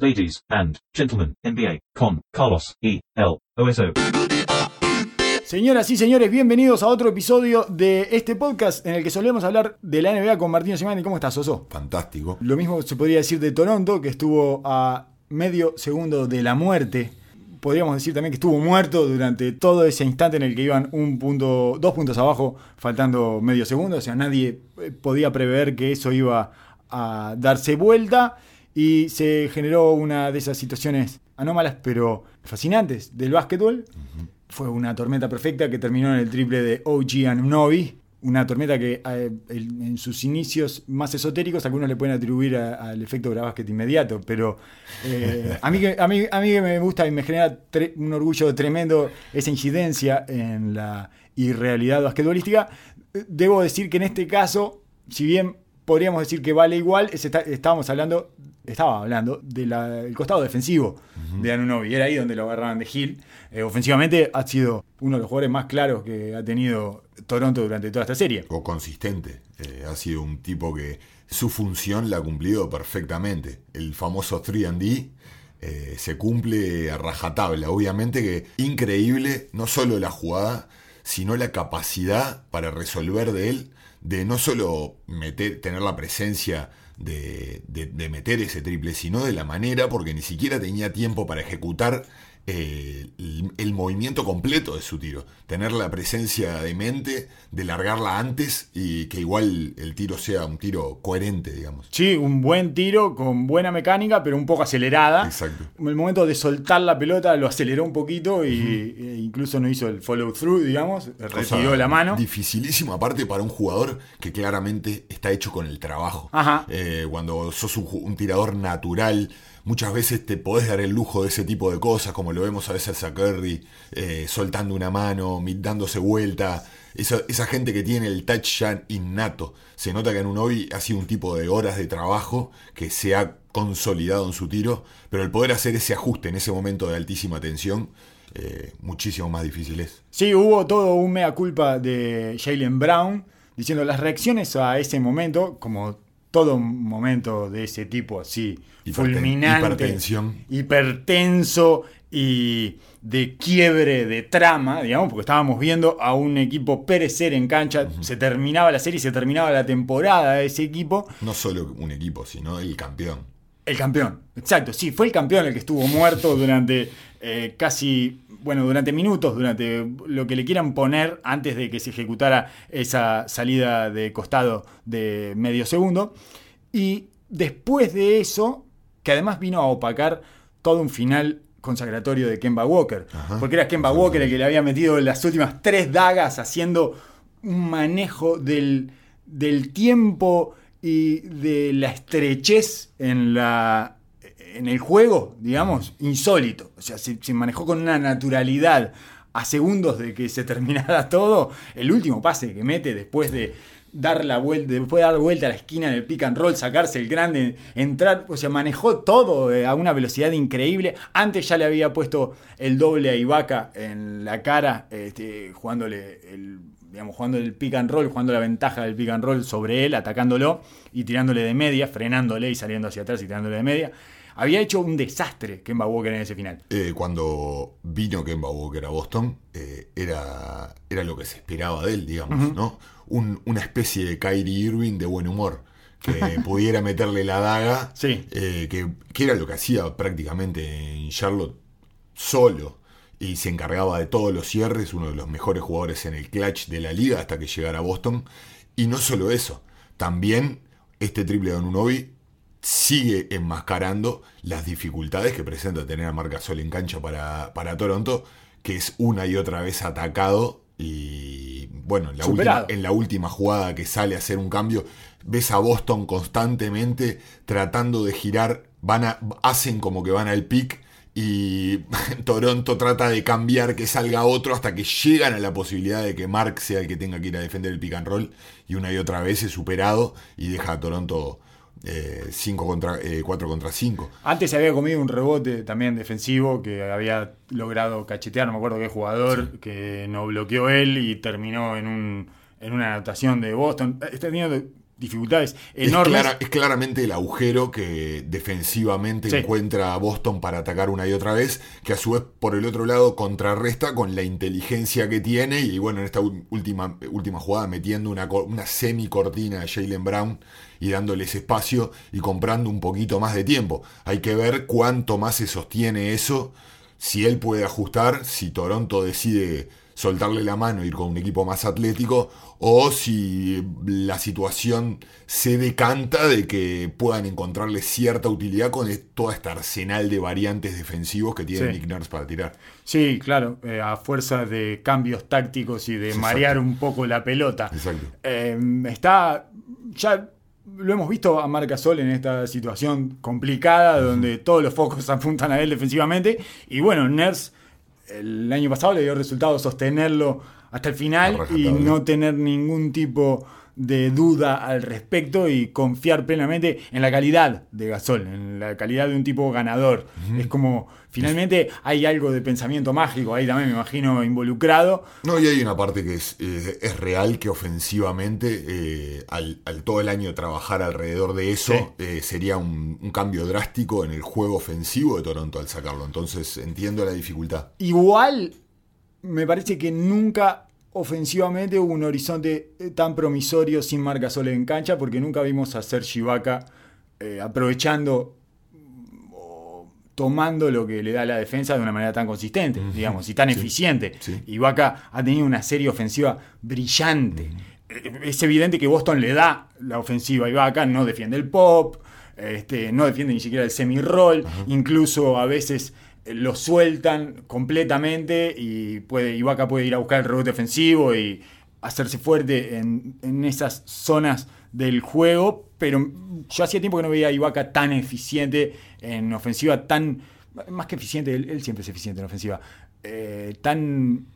Ladies and gentlemen, NBA con Carlos E. L. OSO. Señoras y señores, bienvenidos a otro episodio de este podcast en el que solemos hablar de la NBA con Martín Semani. ¿Cómo estás, Oso? Fantástico. Lo mismo se podría decir de Toronto, que estuvo a medio segundo de la muerte. Podríamos decir también que estuvo muerto durante todo ese instante en el que iban un punto, dos puntos abajo, faltando medio segundo. O sea, nadie eh, podía prever que eso iba a darse vuelta y se generó una de esas situaciones anómalas pero fascinantes del básquetbol. Fue una tormenta perfecta que terminó en el triple de OG Anunobi. Una tormenta que eh, en sus inicios más esotéricos algunos le pueden atribuir al efecto Básquet inmediato, pero eh, a, mí que, a, mí, a mí que me gusta y me genera tre- un orgullo tremendo esa incidencia en la irrealidad basquetbolística. Debo decir que en este caso, si bien podríamos decir que vale igual, es estábamos hablando, estaba hablando del costado defensivo de Anunobi. Era ahí donde lo agarraban de Hill. Eh, ofensivamente ha sido uno de los jugadores más claros que ha tenido Toronto durante toda esta serie. O consistente. Eh, ha sido un tipo que su función la ha cumplido perfectamente. El famoso 3D eh, se cumple a rajatabla. Obviamente que increíble no solo la jugada, sino la capacidad para resolver de él, de no solo meter, tener la presencia de, de- meter ese triple, sino de la manera, porque ni siquiera tenía tiempo para ejecutar eh, el, el movimiento completo de su tiro. Tener la presencia de mente, de largarla antes y que igual el tiro sea un tiro coherente, digamos. Sí, un buen tiro con buena mecánica, pero un poco acelerada. Exacto. En el momento de soltar la pelota lo aceleró un poquito y e incluso no hizo el follow through, digamos, retiró la mano. Dificilísimo, aparte para un jugador que claramente está hecho con el trabajo. Ajá. Eh, cuando sos un tirador natural, muchas veces te podés dar el lujo de ese tipo de cosas, como lo vemos a veces a Curry, eh, soltando una mano, dándose vuelta. Esa, esa gente que tiene el touch ya innato. Se nota que en un hobby ha sido un tipo de horas de trabajo que se ha consolidado en su tiro, pero el poder hacer ese ajuste en ese momento de altísima tensión, eh, muchísimo más difícil es. Sí, hubo todo un mea culpa de Jalen Brown diciendo las reacciones a ese momento, como todo momento de ese tipo así, Hiperten- fulminante, hipertensión. hipertenso y de quiebre de trama, digamos, porque estábamos viendo a un equipo perecer en cancha, se terminaba la serie, se terminaba la temporada de ese equipo, No solo un equipo, sino el campeón. el campeón, exacto, sí, fue el campeón el que estuvo muerto durante eh, casi, bueno, durante minutos, durante lo que le quieran poner antes de que se ejecutara esa salida de costado de medio segundo. Y después de eso, que además vino a opacar todo un final consagratorio de Kemba Walker, Ajá. porque era Kemba Walker el que le había metido las últimas tres dagas haciendo un manejo del, del tiempo y de la estrechez en, la, en el juego, digamos, insólito. O sea, se, se manejó con una naturalidad a segundos de que se terminara todo. El último pase que mete después de dar la vuelta, después de dar vuelta a la esquina en el pick and roll, sacarse el grande, entrar, o sea, manejó todo eh, a una velocidad increíble. Antes ya le había puesto el doble a Ibaka en la cara, este, jugándole el digamos, jugando el pick and roll, jugando la ventaja del pick and roll sobre él, atacándolo y tirándole de media, frenándole y saliendo hacia atrás y tirándole de media. Había hecho un desastre Kemba Walker en ese final. Eh, cuando vino Kemba Walker a Boston, eh, era, era lo que se esperaba de él, digamos, ¿no? Un- una especie de Kyrie Irving de buen humor, que pudiera meterle la daga, Sí. eh, que, que era lo que hacía prácticamente en Charlotte solo, y se encargaba de todos los cierres, uno de los mejores jugadores en el clutch de la liga hasta que llegara a Boston. Y no solo eso, también este triple de Anunobi sigue enmascarando las dificultades que presenta tener a Marc Gasol en cancha para, para Toronto, que es una y otra vez atacado y bueno, en la, última, Superado. en la última jugada que sale a hacer un cambio, ves a Boston constantemente tratando de girar, van a, hacen como que van al pick y Toronto trata de cambiar que salga otro hasta que llegan a la posibilidad de que Mark sea el que tenga que ir a defender el pick and roll y una y otra vez es superado y deja a Toronto 5 contra, 4 contra 5. Antes se había comido un rebote también defensivo que había logrado cachetear, no me acuerdo qué jugador, que no bloqueó él y terminó en, un, en una anotación de Boston. Está teniendo dificultades Es, enormes. clara- es claramente el agujero que defensivamente Sí. encuentra a Boston para atacar una y otra vez, que a su vez por el otro lado contrarresta con la inteligencia que tiene y bueno, en esta última, última jugada metiendo una, una semi cortina a Jalen Brown y dándoles espacio y comprando un poquito más de tiempo. Hay que ver cuánto más se sostiene eso, si él puede ajustar, si Toronto decide soltarle la mano, ir con un equipo más atlético, o si la situación se decanta de que puedan encontrarle cierta utilidad con todo este arsenal de variantes defensivos que tiene Sí. Nick Nurse para tirar. Sí, claro, eh, a fuerza de cambios tácticos y de Exacto. marear un poco la pelota. Exacto. Eh, está, ya lo hemos visto a Marc Gasol en esta situación complicada donde todos los focos apuntan a él defensivamente. Y bueno, Ners el año pasado le dio resultado sostenerlo hasta el final y no tener ningún tipo de duda al respecto y confiar plenamente en la calidad de Gasol, en la calidad de un tipo ganador. Es como, finalmente hay algo de pensamiento mágico ahí también, me imagino, involucrado. No, y hay una parte que es, eh, es real que ofensivamente, eh, al, al todo el año trabajar alrededor de eso, Sí. eh, sería un, un cambio drástico en el juego ofensivo de Toronto al sacarlo. Entonces entiendo la dificultad. Igual, me parece que nunca ofensivamente hubo un horizonte eh, tan promisorio sin marca sola en cancha, porque nunca vimos a Serge Ibaka eh, aprovechando o tomando lo que le da la defensa de una manera tan consistente, digamos, y tan eficiente. sí. Ha tenido una serie ofensiva brillante. Eh, Es evidente que Boston le da la ofensiva a Ibaka, no defiende el pop, este, no defiende ni siquiera el semi-roll, incluso a veces lo sueltan completamente y puede, Ibaka puede ir a buscar el rebote ofensivo y hacerse fuerte en, en esas zonas del juego, pero yo hacía tiempo que no veía a Ibaka tan eficiente en ofensiva, tan, más que eficiente, él, él siempre es eficiente en ofensiva, eh, tan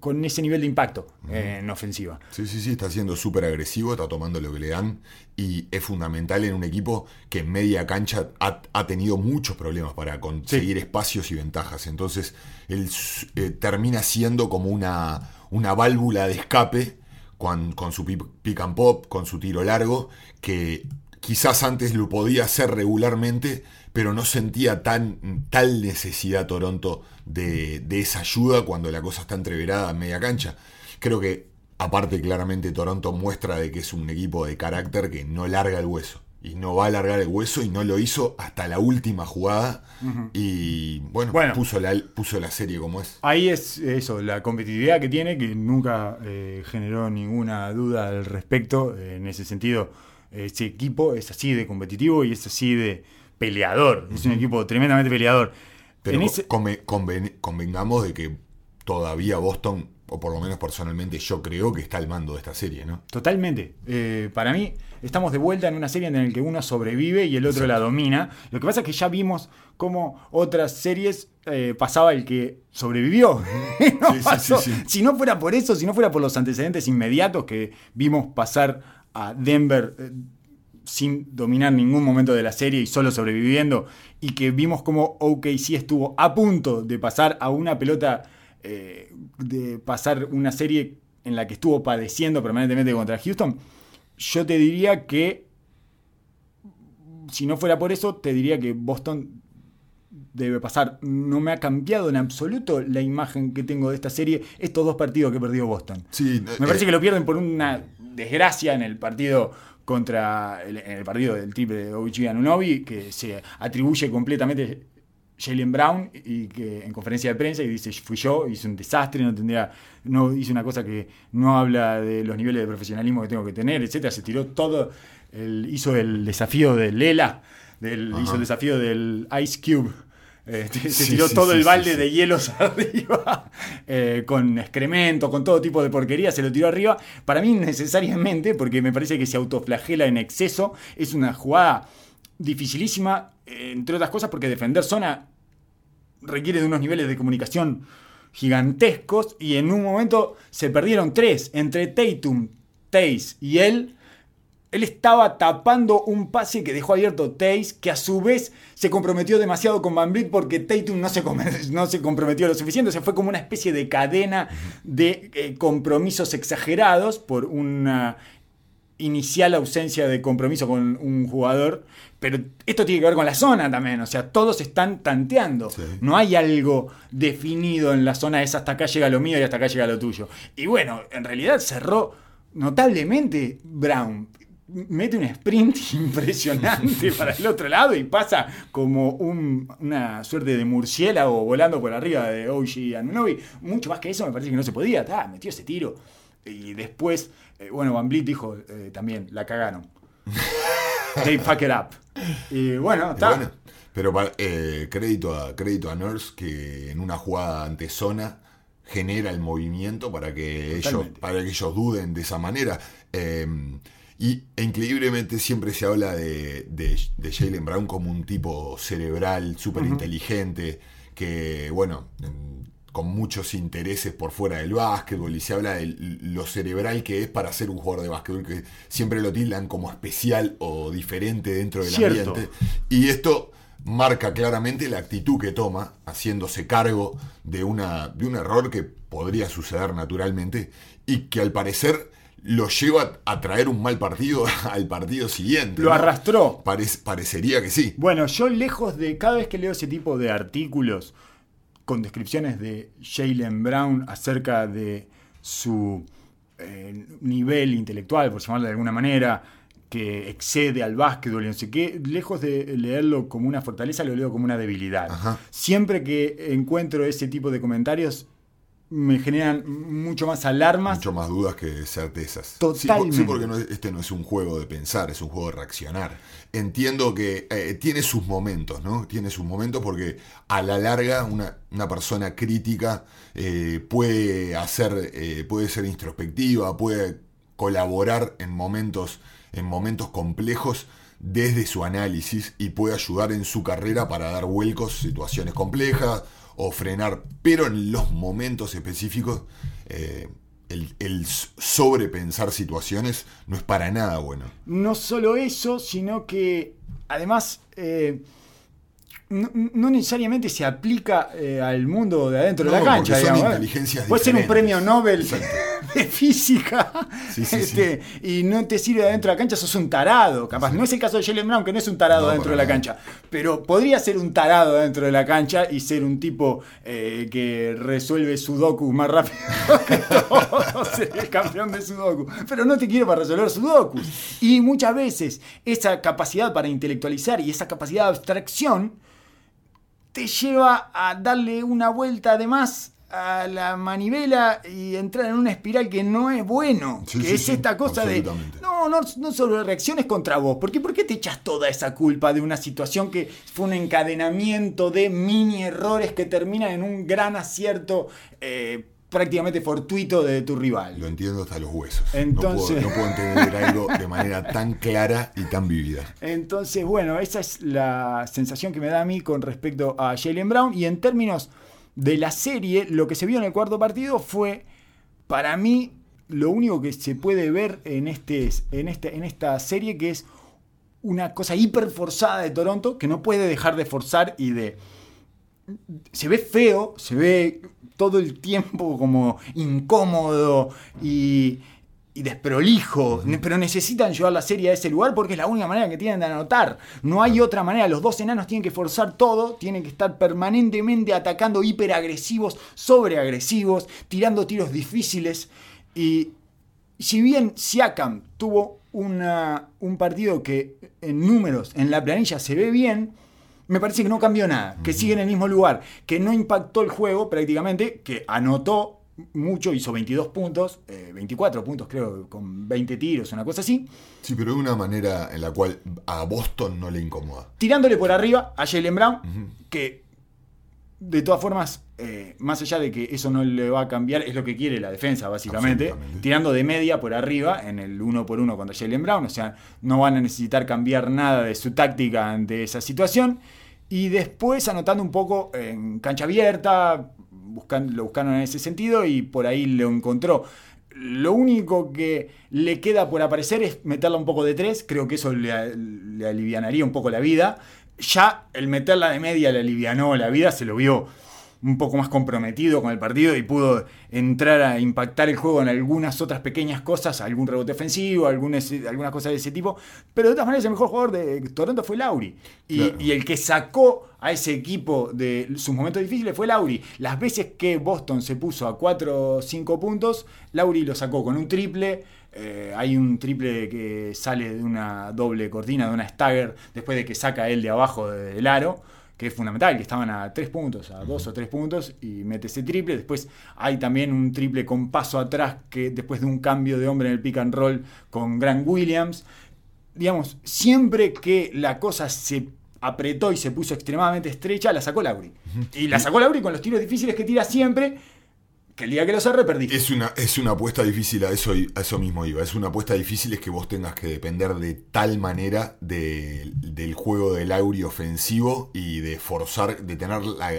con ese nivel de impacto eh, en ofensiva. Sí, sí, sí, está siendo súper agresivo, está tomando lo que le dan y es fundamental en un equipo que en media cancha ha, ha tenido muchos problemas para conseguir espacios y ventajas. Entonces, él eh, termina siendo como una, una válvula de escape con, con su pick and pop, con su tiro largo, que quizás antes lo podía hacer regularmente, pero no sentía tan, tal necesidad Toronto de, de, esa ayuda cuando la cosa está entreverada en media cancha. Creo que, aparte, claramente Toronto muestra de que es un equipo de carácter que no larga el hueso. Y no va a largar el hueso y no lo hizo hasta la última jugada. Uh -huh. Y bueno, bueno, puso, la, puso la serie como es. Ahí es eso, la competitividad que tiene, que nunca eh, generó ninguna duda al respecto. En ese sentido, ese equipo es así de competitivo y es así de peleador. Es un equipo tremendamente peleador. Pero ese... conven, conven, convengamos de que todavía Boston, o por lo menos personalmente yo creo que está al mando de esta serie, ¿no? Totalmente. Eh, para mí, estamos de vuelta en una serie en la que uno sobrevive y el otro Exacto. la domina. Lo que pasa es que ya vimos cómo otras series eh, pasaba el que sobrevivió. no sí, sí, sí, si no fuera por eso, si no fuera por los antecedentes inmediatos que vimos pasar a Denver eh, sin dominar ningún momento de la serie y solo sobreviviendo, y que vimos como OKC estuvo a punto de pasar a una pelota, eh, de pasar una serie en la que estuvo padeciendo permanentemente contra Houston, yo te diría que, si no fuera por eso, te diría que Boston debe pasar. No me ha cambiado en absoluto la imagen que tengo de esta serie estos dos partidos que perdió Boston. Sí, me parece eh, que lo pierden por una desgracia en el partido contra el, en el partido del triple de OG Anunobi, que se atribuye completamente Jalen Brown y que en conferencia de prensa y dice fui yo, hice un desastre, no tendría, no hice una cosa que no habla de los niveles de profesionalismo que tengo que tener, etcétera. Se tiró todo, el, hizo el desafío de Lela, del, hizo el desafío del Ice Cube. Eh, se sí, tiró sí, todo sí, el balde de hielos arriba, eh, con excremento, con todo tipo de porquería, se lo tiró arriba. Para mí, necesariamente, porque me parece que se autoflagela en exceso, es una jugada dificilísima, entre otras cosas, porque defender zona requiere de unos niveles de comunicación gigantescos y en un momento se perdieron tres entre Tatum, Tays y él. Él estaba tapando un pase que dejó abierto Tays, que a su vez se comprometió demasiado con Van Vliet porque Tatum no se, no se comprometió lo suficiente. Se fue como una especie de cadena de eh, compromisos exagerados por una inicial ausencia de compromiso con un jugador, pero esto tiene que ver con la zona también, o sea, todos están tanteando, Sí. no hay algo definido en la zona esa, hasta acá llega lo mío y hasta acá llega lo tuyo. Y bueno, en realidad cerró notablemente Brown. Mete un sprint impresionante para el otro lado y pasa como un- una suerte de murciélago volando por arriba de Oji Anunobi. Mucho más que eso me parece que no se podía. Ta, metió ese tiro. Y después, eh, bueno, Van Vliet dijo eh, también, la cagaron. They fuck it up. Y bueno, está. bueno, pero eh, crédito, a, crédito a Nurse que en una jugada ante zona genera el movimiento para que, ellos, para que ellos duden de esa manera. Y e increíblemente siempre se habla de, de, de Jalen Brown como un tipo cerebral, súper inteligente, que, bueno, en- con muchos intereses por fuera del básquetbol y se habla de lo cerebral que es para ser un jugador de básquetbol, que siempre lo tildan como especial o diferente dentro del Cierto. ambiente. Y esto marca claramente la actitud que toma, haciéndose cargo de, una, de un error que podría suceder naturalmente y que al parecer lo lleva a traer un mal partido al partido siguiente. Lo ¿no? arrastró. Parec- parecería que sí. Bueno, yo lejos de. Cada vez que leo ese tipo de artículos con descripciones de Jalen Brown acerca de su eh, nivel intelectual, por llamarlo de alguna manera, que excede al básquetbol y no sé qué, lejos de leerlo como una fortaleza, lo leo como una debilidad. Ajá. Siempre que encuentro ese tipo de comentarios, me generan mucho más alarmas. Mucho más dudas que certezas. Totalmente. Sí, porque no es- este no es un juego de pensar, es un juego de reaccionar. Entiendo que eh, tiene sus momentos, ¿no? Tiene sus momentos porque a la larga una, una persona crítica eh, puede hacer, eh, puede ser introspectiva, puede colaborar en momentos, en momentos complejos desde su análisis y puede ayudar en su carrera para dar vuelcos situaciones complejas o frenar, pero en los momentos específicos eh, el, sobrepensar situaciones no es para nada bueno. No solo eso, sino que además eh, no, no necesariamente se aplica eh, al mundo de adentro de la cancha. son digamos, ¿eh? inteligencias ser un premio Nobel Exacto. de física Sí, sí, este, y no te sirve adentro de la cancha, sos un tarado. Capaz no es el caso de Jalen Brown, que no es un tarado No, dentro de la cancha, pero podría ser un tarado dentro de la cancha y ser un tipo eh, que resuelve Sudoku más rápido que todos, ser el campeón de Sudoku. Pero no te quiero para resolver Sudoku. Y muchas veces esa capacidad para intelectualizar y esa capacidad de abstracción te lleva a darle una vuelta además a la manivela y entrar en una espiral que no es bueno. Sí, que sí, es sí, esta cosa de. No, no, no solo reacciones contra vos. ¿Por qué, ¿Por qué te echas toda esa culpa de una situación que fue un encadenamiento de mini errores que terminan en un gran acierto eh, prácticamente fortuito de tu rival? Lo entiendo hasta los huesos. Entonces- No, puedo, no puedo entender algo de manera tan clara y tan vivida. Entonces, bueno, esa es la sensación que me da a mí con respecto a Jalen Brown. Y en términos de la serie, lo que se vio en el cuarto partido fue, para mí, lo único que se puede ver en, este, en, este, en esta serie, que es una cosa hiper forzada de Toronto, que no puede dejar de forzar y de... Se ve feo, se ve todo el tiempo como incómodo y, y desprolijo, pero necesitan llevar la serie a ese lugar porque es la única manera que tienen de anotar. No hay otra manera, los dos enanos tienen que forzar todo, tienen que estar permanentemente atacando hiperagresivos, sobreagresivos, tirando tiros difíciles. Y si bien Siakam tuvo una- un partido que en números, en la planilla se ve bien, me parece que no cambió nada, que sigue en el mismo lugar, que no impactó el juego prácticamente, que anotó mucho, hizo 22 puntos, eh, 24 puntos creo, con 20 tiros, una cosa así, Sí, pero de una manera en la cual a Boston no le incomoda. tirándole por arriba a Jalen Brown, que de todas formas, eh, más allá de que eso no le va a cambiar, es lo que quiere la defensa, básicamente. Tirando de media por arriba en el uno por uno contra Jalen Brown. O sea, no van a necesitar cambiar nada de su táctica ante esa situación. Y después anotando un poco en cancha abierta, buscando, lo buscaron en ese sentido y por ahí lo encontró. Lo único que le queda por aparecer es meterla un poco de tres. Creo que eso le, le alivianaría un poco la vida. Ya el meterla de media le alivianó la vida, se lo vio un poco más comprometido con el partido y pudo entrar a impactar el juego en algunas otras pequeñas cosas, algún rebote ofensivo, algunas, algunas cosas de ese tipo. Pero de todas maneras, el mejor jugador de Toronto fue Lauri. Y, Claro. y el que sacó a ese equipo de sus momentos difíciles fue Lauri. Las veces que Boston se puso a 4 o 5 puntos, Lauri lo sacó con un triple. Eh, hay un triple que sale de una doble cortina, de una stagger, después de que saca él de abajo del aro que es fundamental, que estaban a tres puntos, a dos o tres puntos, y mete ese triple. Después hay también un triple con paso atrás, que después de un cambio de hombre en el pick and roll con Grant Williams. Digamos, siempre que la cosa se apretó y se puso extremadamente estrecha, la sacó Lauri. Y la sacó Lauri con los tiros difíciles que tira siempre, que el día que los cerré perdí. Es una, es una apuesta difícil, a eso, a eso mismo iba. Es una apuesta difícil es que vos tengas que depender de tal manera de- del juego del Auri ofensivo y de forzar, de tener la,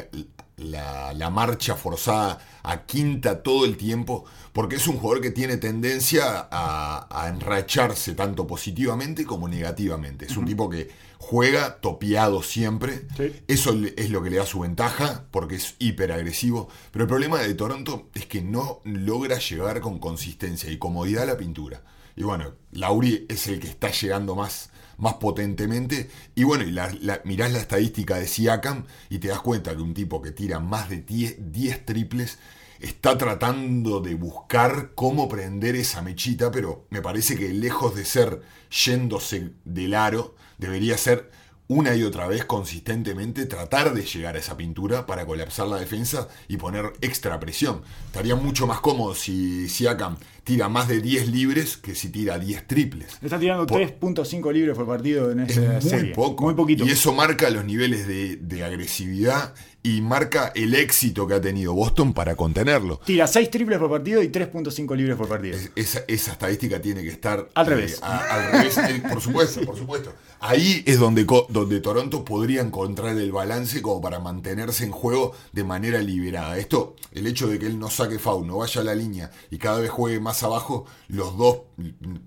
la- la marcha forzada a quinta todo el tiempo, porque es un jugador que tiene tendencia a, a enracharse tanto positivamente como negativamente. Es un tipo que juega topeado siempre. Sí. Eso es lo que le da su ventaja, porque es hiper agresivo. Pero el problema de Toronto es que no logra llegar con consistencia y comodidad a la pintura. Y bueno, Lauri es el que está llegando más, más potentemente. Y bueno, y la, la- mirás la estadística de Siakam y te das cuenta que un tipo que tira más de 10, 10 triples está tratando de buscar cómo prender esa mechita, pero me parece que lejos de ser yéndose del aro, debería ser una y otra vez consistentemente tratar de llegar a esa pintura para colapsar la defensa y poner extra presión. Estaría mucho más cómodo si Siakam tira más de 10 libres que si tira 10 triples. Le está tirando Por- 3.5 libres por partido en Es esa muy serie. poco. Muy poquito. Y eso marca los niveles de, de agresividad y marca el éxito que ha tenido Boston para contenerlo. Tira 6 triples por partido y 3.5 libres por partido. Es- esa, esa estadística tiene que estar Al eh, revés. a- al revés, eh, por supuesto, por supuesto. Ahí es donde, donde Toronto podría encontrar el balance como para mantenerse en juego de manera liberada. Esto, el hecho de que él no saque foul, no vaya a la línea y cada vez juegue más abajo, los dos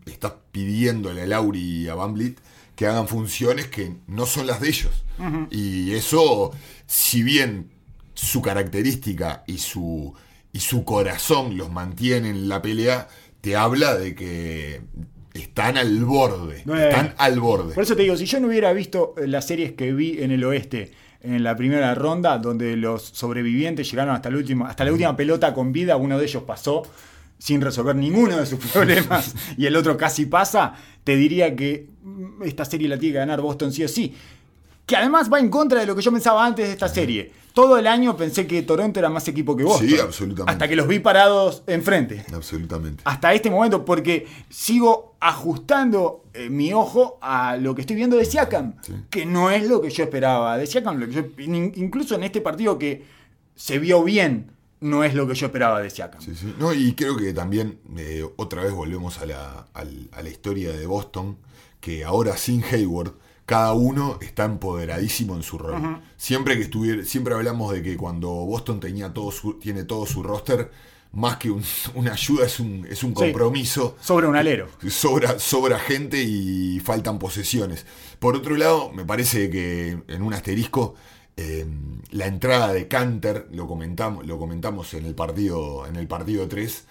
estás pidiéndole a Lauri y a Van Vliet que hagan funciones que no son las de ellos. Y eso, si bien su característica y su, y su corazón los mantiene en la pelea, te habla de que están al borde. Bueno. Están al borde. Por eso te digo, si yo no hubiera visto eh, las series que vi en el oeste en la primera ronda, donde los sobrevivientes llegaron hasta, el último, hasta la última pelota con vida, uno de ellos pasó sin resolver ninguno de sus problemas y el otro casi pasa, te diría que mm, esta serie la tiene que ganar Boston sí o sí. Que además va en contra de lo que yo pensaba antes de esta serie. Todo el año pensé que Toronto era más equipo que Boston. Sí, absolutamente. Hasta que los vi parados enfrente Absolutamente. hasta este momento porque sigo ajustando eh, mi ojo a lo que estoy viendo de Siakam, Sí. que no es lo que yo esperaba de Siakam, lo que yo- in- incluso en este partido que se vio bien, no es lo que yo esperaba de Siakam. Sí, sí. No, y creo que también eh, otra vez volvemos a la, a la historia de Boston, que ahora sin Hayward, cada uno está empoderadísimo en su rol. Siempre que estuviera, siempre hablamos de que cuando Boston tenía todo su, tiene todo su roster, más que un- una ayuda es un, es un Sí. compromiso. Sobre un alero. Sobra, sobra gente y faltan posesiones. Por otro lado, me parece que en un asterisco, eh, la entrada de Canter, lo comentamos, lo comentamos en el partido, en el partido 3,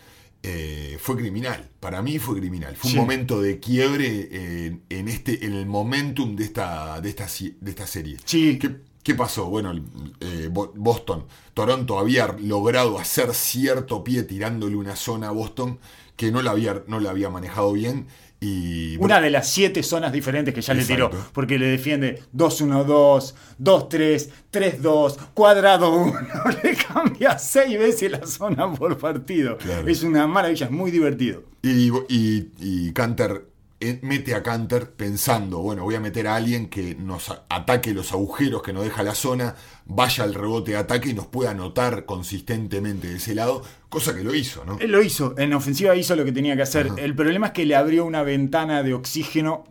eh, fue criminal. Para mí fue criminal. Fue Sí. un momento de quiebre eh, en este, en el momentum de esta, de esta, de esta serie. Sí. ¿Qué, qué pasó? Bueno, eh, Bo- Boston, Toronto había logrado hacer cierto pie tirándole una zona a Boston que no la había, no la había manejado bien. Y Una de las siete zonas diferentes que ya le Exacto. tiró, porque le defiende 2-1-2, 2-3, 3-2, cuadrado 1, le cambia seis veces la zona por partido. Claro. Es una maravilla, es muy divertido. Y, y, y Canter mete a Canter pensando, bueno, voy a meter a alguien que nos ataque los agujeros que nos deja la zona, vaya al rebote de ataque y nos pueda anotar consistentemente de ese lado, cosa que lo hizo, ¿no? Él lo hizo, en ofensiva hizo lo que tenía que hacer. El problema es que le abrió una ventana de oxígeno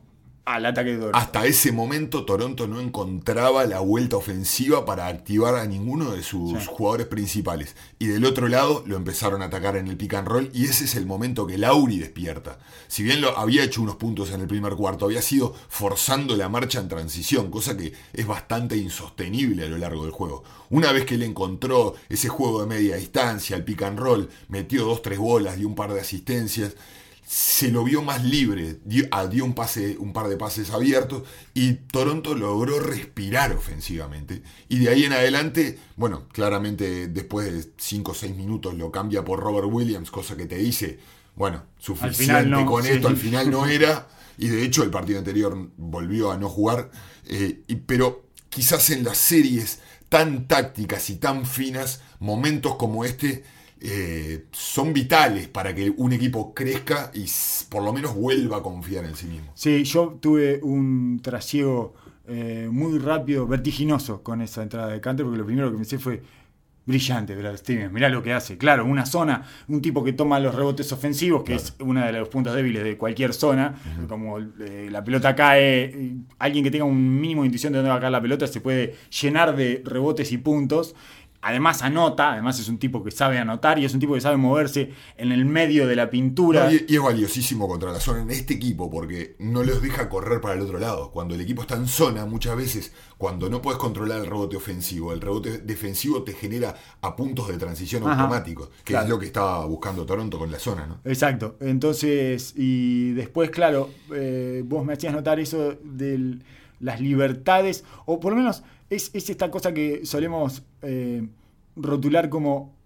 al ataque de Toronto. Hasta ese momento Toronto no encontraba la vuelta ofensiva para activar a ninguno de sus Sí. jugadores principales. Y del otro lado lo empezaron a atacar en el pick and roll y ese es el momento que Lauri despierta. Si bien lo había hecho unos puntos en el primer cuarto, había sido forzando la marcha en transición, cosa que es bastante insostenible a lo largo del juego. Una vez que él encontró ese juego de media distancia, el pick and roll, metió dos, tres bolas y un par de asistencias, se lo vio más libre, dio, ah, dio un, pase, un par de pases abiertos y Toronto logró respirar ofensivamente. Y de ahí en adelante, bueno, claramente después de 5 o 6 minutos lo cambia por Robert Williams, cosa que te dice, bueno, suficiente no, con sí. esto, al final no era. Y de hecho el partido anterior volvió a no jugar. eh, y- pero quizás en las series tan tácticas y tan finas, momentos como este eh, son vitales para que un equipo crezca y por lo menos vuelva a confiar en sí mismo. Sí, yo tuve un trasiego eh, muy rápido, vertiginoso con esa entrada de Canter, porque lo primero que pensé fue brillante, Brad Stevens. Mirá lo que hace. Claro, una zona, un tipo que toma los rebotes ofensivos, que es uno de los puntos débiles de cualquier zona. Como eh, la pelota cae, alguien que tenga un mínimo de intuición de dónde va a caer la pelota se puede llenar de rebotes y puntos. Además anota, además es un tipo que sabe anotar y es un tipo que sabe moverse en el medio de la pintura. No, y, y es valiosísimo contra la zona en este equipo porque no los deja correr para el otro lado. Cuando el equipo está en zona, muchas veces, cuando no puedes controlar el rebote ofensivo, el rebote defensivo te genera a puntos de transición Ajá, automáticos, que claro. es lo que estaba buscando Toronto con la zona, ¿no? Exacto. Entonces, y después, claro, eh, vos me hacías notar eso de las libertades, o por lo menos es, es esta cosa que solemos eh, rotular como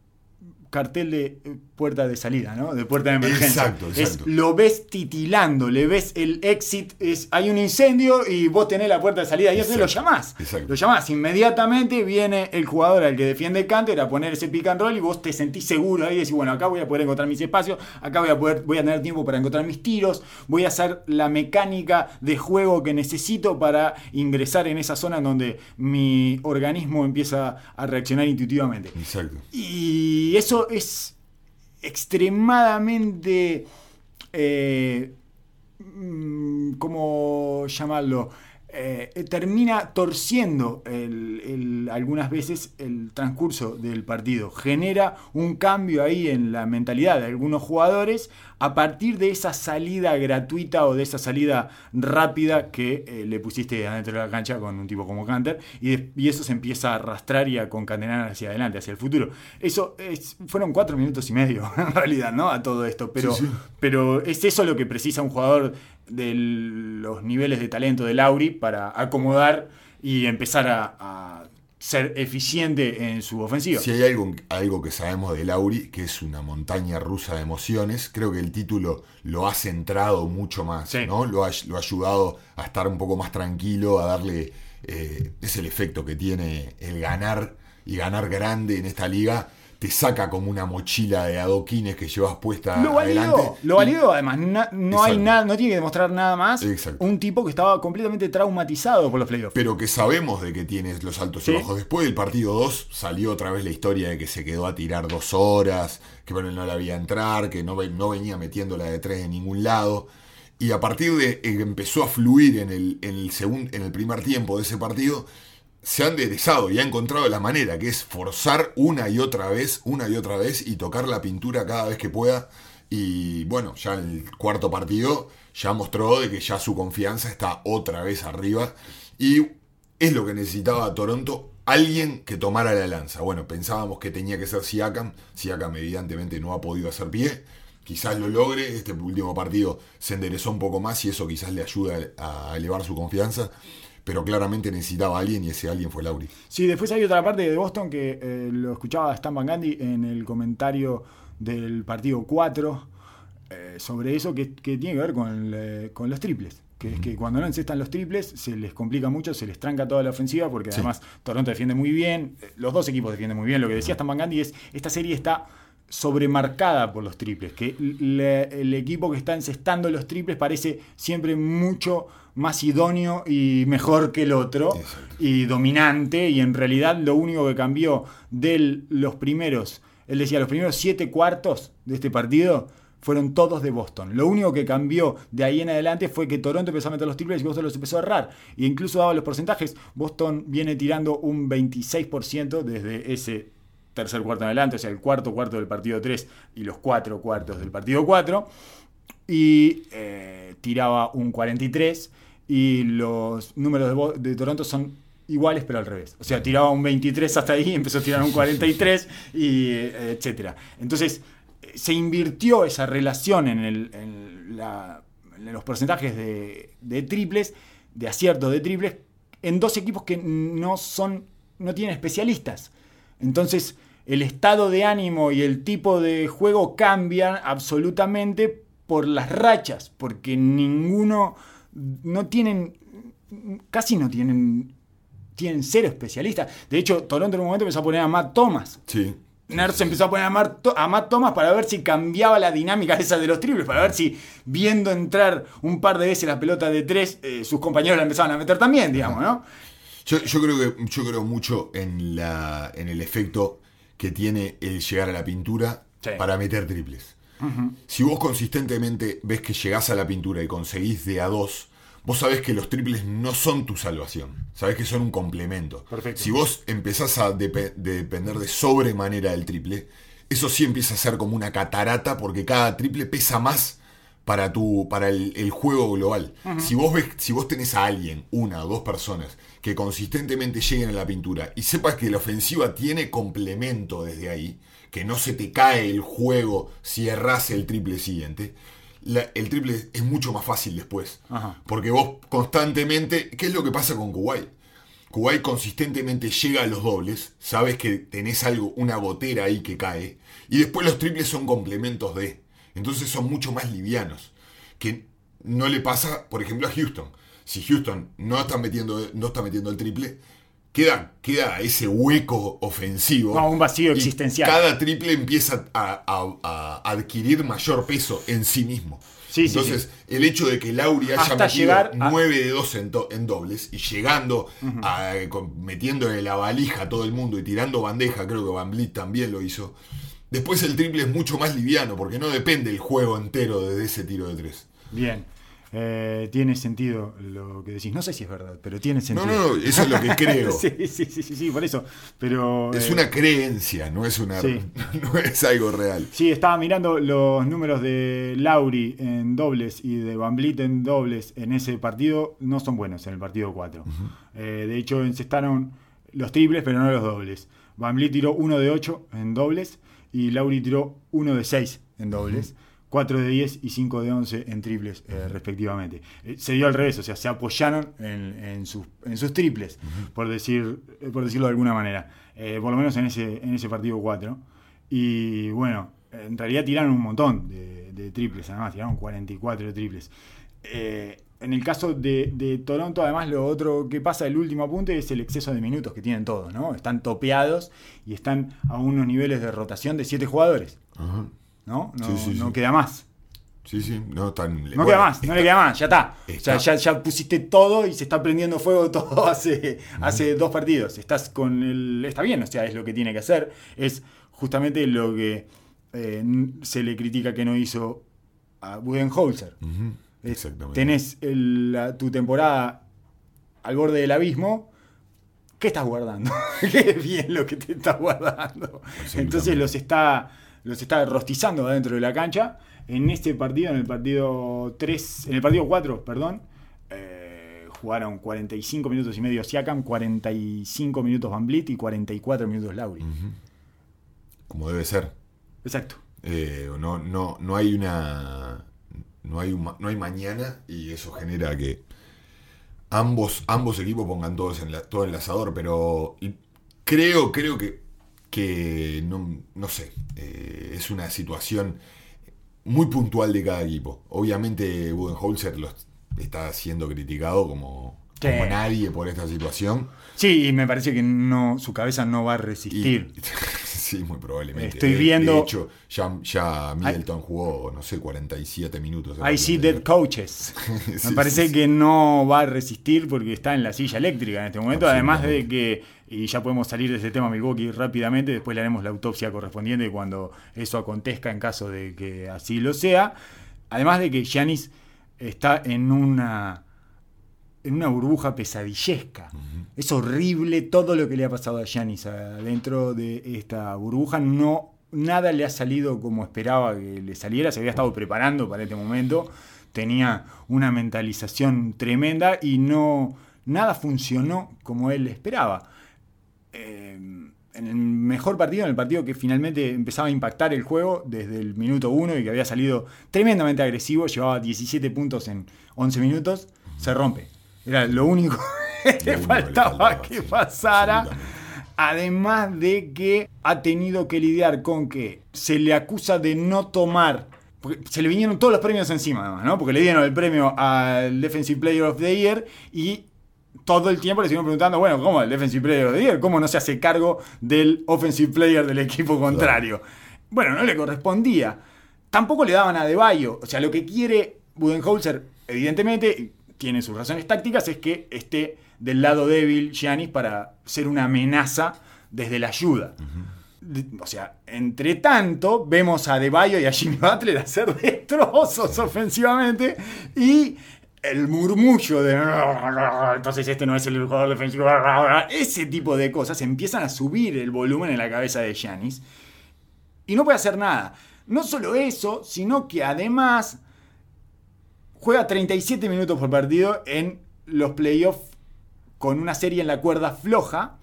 cartel de eh, puerta de salida, ¿no? De puerta de emergencia. Exacto, Es- lo ves titilando, le ves el exit, es, hay un incendio y vos tenés la puerta de salida y eso lo llamás. exacto. Lo llamás. Inmediatamente viene el jugador al que defiende el Canter a poner ese pick and roll y vos te sentís seguro ahí y decís, bueno, acá voy a poder encontrar mis espacios, acá voy a poder, voy a tener tiempo para encontrar mis tiros, voy a hacer la mecánica de juego que necesito para ingresar en esa zona en donde mi organismo empieza a reaccionar intuitivamente. Exacto. Y eso es extremadamente. Eh, mm, ¿Cómo llamarlo? Eh, termina torciendo el- el- algunas veces el transcurso del partido. Genera un cambio ahí en la mentalidad de algunos jugadores a partir de esa salida gratuita o de esa salida rápida que eh, le pusiste adentro de la cancha con un tipo como Canter y, de- y eso se empieza a arrastrar y a concatenar hacia adelante, hacia el futuro. Eso es- fueron cuatro minutos y medio en realidad, ¿no? A todo esto, pero, Sí, sí. pero es eso lo que precisa un jugador de los niveles de talento de Lauri para acomodar y empezar a, a ser eficiente en su ofensiva. Si hay algo, algo que sabemos de Lauri, que es una montaña rusa de emociones, creo que el título lo ha centrado mucho más, Sí. ¿no? Lo ha, lo ha ayudado a estar un poco más tranquilo, a darle... eh, es el efecto que tiene el ganar y ganar grande en esta liga. Te saca como una mochila de adoquines que llevas puesta Lo adelante. validó, lo validó además, na- no hay nada, no tiene que demostrar nada más. Exacto. Un tipo que estaba completamente traumatizado por los playoffs. pero que sabemos de que tienes los altos Sí. y bajos. Después del partido 2 salió otra vez la historia de que se quedó a tirar dos horas, que bueno, no la veía entrar, que no, ve- no venía metiéndola de tres de ningún lado. Y a partir de que empezó a fluir en el, en el, segun- en el primer tiempo de ese partido, se ha enderezado y ha encontrado la manera, que es forzar una y otra vez, una y otra vez, y tocar la pintura cada vez que pueda. Y bueno, ya el cuarto partido ya mostró de que ya su confianza está otra vez arriba. Y es lo que necesitaba Toronto, alguien que tomara la lanza. Bueno, pensábamos que tenía que ser Siakam. Siakam evidentemente no ha podido hacer pie. Quizás lo logre, este último partido se enderezó un poco más y eso quizás le ayuda a elevar su confianza. Pero claramente necesitaba a alguien y ese alguien fue Lauri. Sí, después hay otra parte de Boston que eh, lo escuchaba Stan Van Gundy en el comentario del partido 4 eh, sobre eso que, que tiene que ver con, el, eh, con los triples. Que es que cuando no encestan los triples se les complica mucho, se les tranca toda la ofensiva porque Sí. además Toronto defiende muy bien, los dos equipos defienden muy bien. Lo que decía Stan Van Gundy es esta serie está sobremarcada por los triples, que le- el equipo que está encestando los triples parece siempre mucho más idóneo y mejor que el otro Exacto. y dominante y en realidad lo único que cambió de los primeros, él decía, los primeros siete cuartos de este partido fueron todos de Boston. Lo único que cambió de ahí en adelante fue que Toronto empezó a meter los triples y Boston los empezó a errar. E incluso daba los porcentajes, Boston viene tirando un 26% desde ese tercer cuarto en adelante, o sea, el cuarto cuarto del partido 3 y los cuatro cuartos del partido 4. Y eh, tiraba un 43 y los números de, Toronto son iguales pero al revés. O sea, tiraba un 23 hasta ahí, empezó a tirar un 43 y eh, etcétera. Entonces, eh, se invirtió esa relación en, el- en los porcentajes de, de triples, de acierto de triples, en dos equipos que no son, no tienen especialistas. Entonces, el estado de ánimo y el tipo de juego cambian absolutamente por las rachas, porque ninguno, no tienen, casi no tienen, tienen cero especialistas. De hecho, Toronto en un momento empezó a poner a Matt Thomas. Sí. Nurse empezó a poner a Matt, To- a Matt Thomas para ver si cambiaba la dinámica esa de los triples, para ver si viendo entrar un par de veces la pelota de tres, eh, sus compañeros la empezaban a meter también, digamos, ¿no? Yo, yo creo que yo creo mucho en la en el efecto que tiene el llegar a la pintura Sí. para meter triples. Si vos consistentemente ves que llegás a la pintura y conseguís de a dos, vos sabés que los triples no son tu salvación. Sabés que son un complemento. Perfecto. Si vos empezás a de depender de sobremanera del triple, eso sí empieza a ser como una catarata porque cada triple pesa más para tu para el, el juego global. Si vos ves si vos tenés a alguien, una o dos personas que consistentemente lleguen a la pintura y sepas que la ofensiva tiene complemento desde ahí, que no se te cae el juego si errás el triple siguiente, la- el triple es mucho más fácil después. Ajá. Porque vos constantemente, ¿qué es lo que pasa con Kuwait? Kuwait consistentemente llega a los dobles, sabes que tenés algo, una gotera ahí que cae, y después los triples son complementos de. Entonces son mucho más livianos. Que no le pasa, por ejemplo, a Houston. Si Houston no está metiendo, no está metiendo el triple, queda, queda ese hueco ofensivo. No, un vacío y existencial. Cada triple empieza a, a- a adquirir mayor peso en sí mismo. Sí, sí, Entonces, el hecho de que Lauri haya Hasta metido llegar a- 9 de 2 en, do- en dobles y llegando, a, con- metiéndole la valija a todo el mundo y tirando bandeja, creo que Van Vliet también lo hizo. Después el triple es mucho más liviano porque no depende el juego entero desde ese tiro de tres. Bien. Eh, tiene sentido lo que decís. No sé si es verdad, pero tiene No, sentido. no, no, eso es lo que creo. sí, sí, sí, sí, sí, por eso. Pero. Es eh, una creencia, no es una Sí. no es algo real. Sí, estaba mirando los números de Lauri en dobles y de Van Vliet en dobles en ese partido. No son buenos en el partido 4. Eh, de hecho, encestaron los triples, pero no los dobles. Van Vliet tiró 1 de 8 en dobles y Lauri tiró 1 de 6 en dobles. 4 de 10 y 5 de 11 en triples, eh, respectivamente. Eh, se dio al revés, o sea, se apoyaron en, en sus, en sus triples, por, decir, eh, por decirlo de alguna manera. Eh, por lo menos en ese, en ese partido 4. Y bueno, en realidad tiraron un montón de, de triples, además tiraron 44 de triples. En el caso de, de Toronto, además, lo otro que pasa, el último apunte, es el exceso de minutos que tienen todos, ¿no? Están topeados y están a unos niveles de rotación de 7 jugadores, Ajá. ¿No? No, Sí, sí, no sí. queda más. Sí, sí, no tan. No bueno, queda más, no le queda más, ya está. está. O sea, ya, ya pusiste todo y se está prendiendo fuego todo hace, hace dos partidos. Estás con el. Está bien, o sea, es lo que tiene que hacer. Es justamente lo que eh, se le critica que no hizo a Budenholzer. Es- Exactamente. Tenés el- la- tu temporada al borde del abismo. ¿Qué estás guardando? Qué bien lo que te estás guardando. Entonces los está, los está rostizando adentro de la cancha. En este partido, en el partido 3, en el partido 4, perdón, eh, jugaron 45 minutos y medio Siakam, 45 minutos Van Vliet y 44 minutos Lauri. Como debe ser. Exacto. Eh, no, no, no hay una. No hay, un no hay mañana y eso genera que ambos, ambos equipos pongan todos en la, todo en el asador, pero creo, creo que, que no, no sé, eh, es una situación muy puntual de cada equipo. Obviamente Budenholzer lo está siendo criticado como, Sí. como nadie por esta situación. Sí, y me parece que no, su cabeza no va a resistir. sí, Sí, muy probablemente. Estoy De- viendo- De hecho, ya, ya Middleton jugó, no sé, 47 minutos. I see dead coaches. Sí, Me parece sí, que no va a resistir porque está en la silla eléctrica en este momento. Además de que, y ya podemos salir de ese tema Milwaukee rápidamente, después le haremos la autopsia correspondiente cuando eso acontezca en caso de que así lo sea. Además de que Giannis está en una en una burbuja pesadillesca. Es horrible todo lo que le ha pasado a Giannis dentro de esta burbuja. No, nada le ha salido como esperaba que le saliera. Se había estado preparando para este momento. Tenía una mentalización tremenda y no nada funcionó como él esperaba. Eh, en el mejor partido, en el partido que finalmente empezaba a impactar el juego desde el minuto 1 y que había salido tremendamente agresivo, llevaba 17 puntos en 11 minutos, se rompe. Era lo único que le faltaba faltaba, que pasara. Además de que ha tenido que lidiar con que se le acusa de no tomar. Porque se le vinieron todos los premios encima, además, ¿no? Porque le dieron el premio al Defensive Player of the Year y todo el tiempo le siguen preguntando, bueno, ¿cómo el Defensive Player the Year? ¿Cómo no se hace cargo del Offensive Player del equipo contrario? Bueno, no le correspondía. Tampoco le daban a De Bayo. O sea, lo que quiere Budenholzer, evidentemente, tiene sus razones tácticas, es que esté del lado débil Giannis para ser una amenaza desde la ayuda. De- O sea, entre tanto, vemos a De Bayo y a Jimmy Butler hacer destrozos ofensivamente y el murmullo de entonces este no es el jugador defensivo, ese tipo de cosas empiezan a subir el volumen en la cabeza de Giannis y no puede hacer nada. No solo eso, sino que además juega 37 minutos por partido en los playoffs con una serie en la cuerda floja.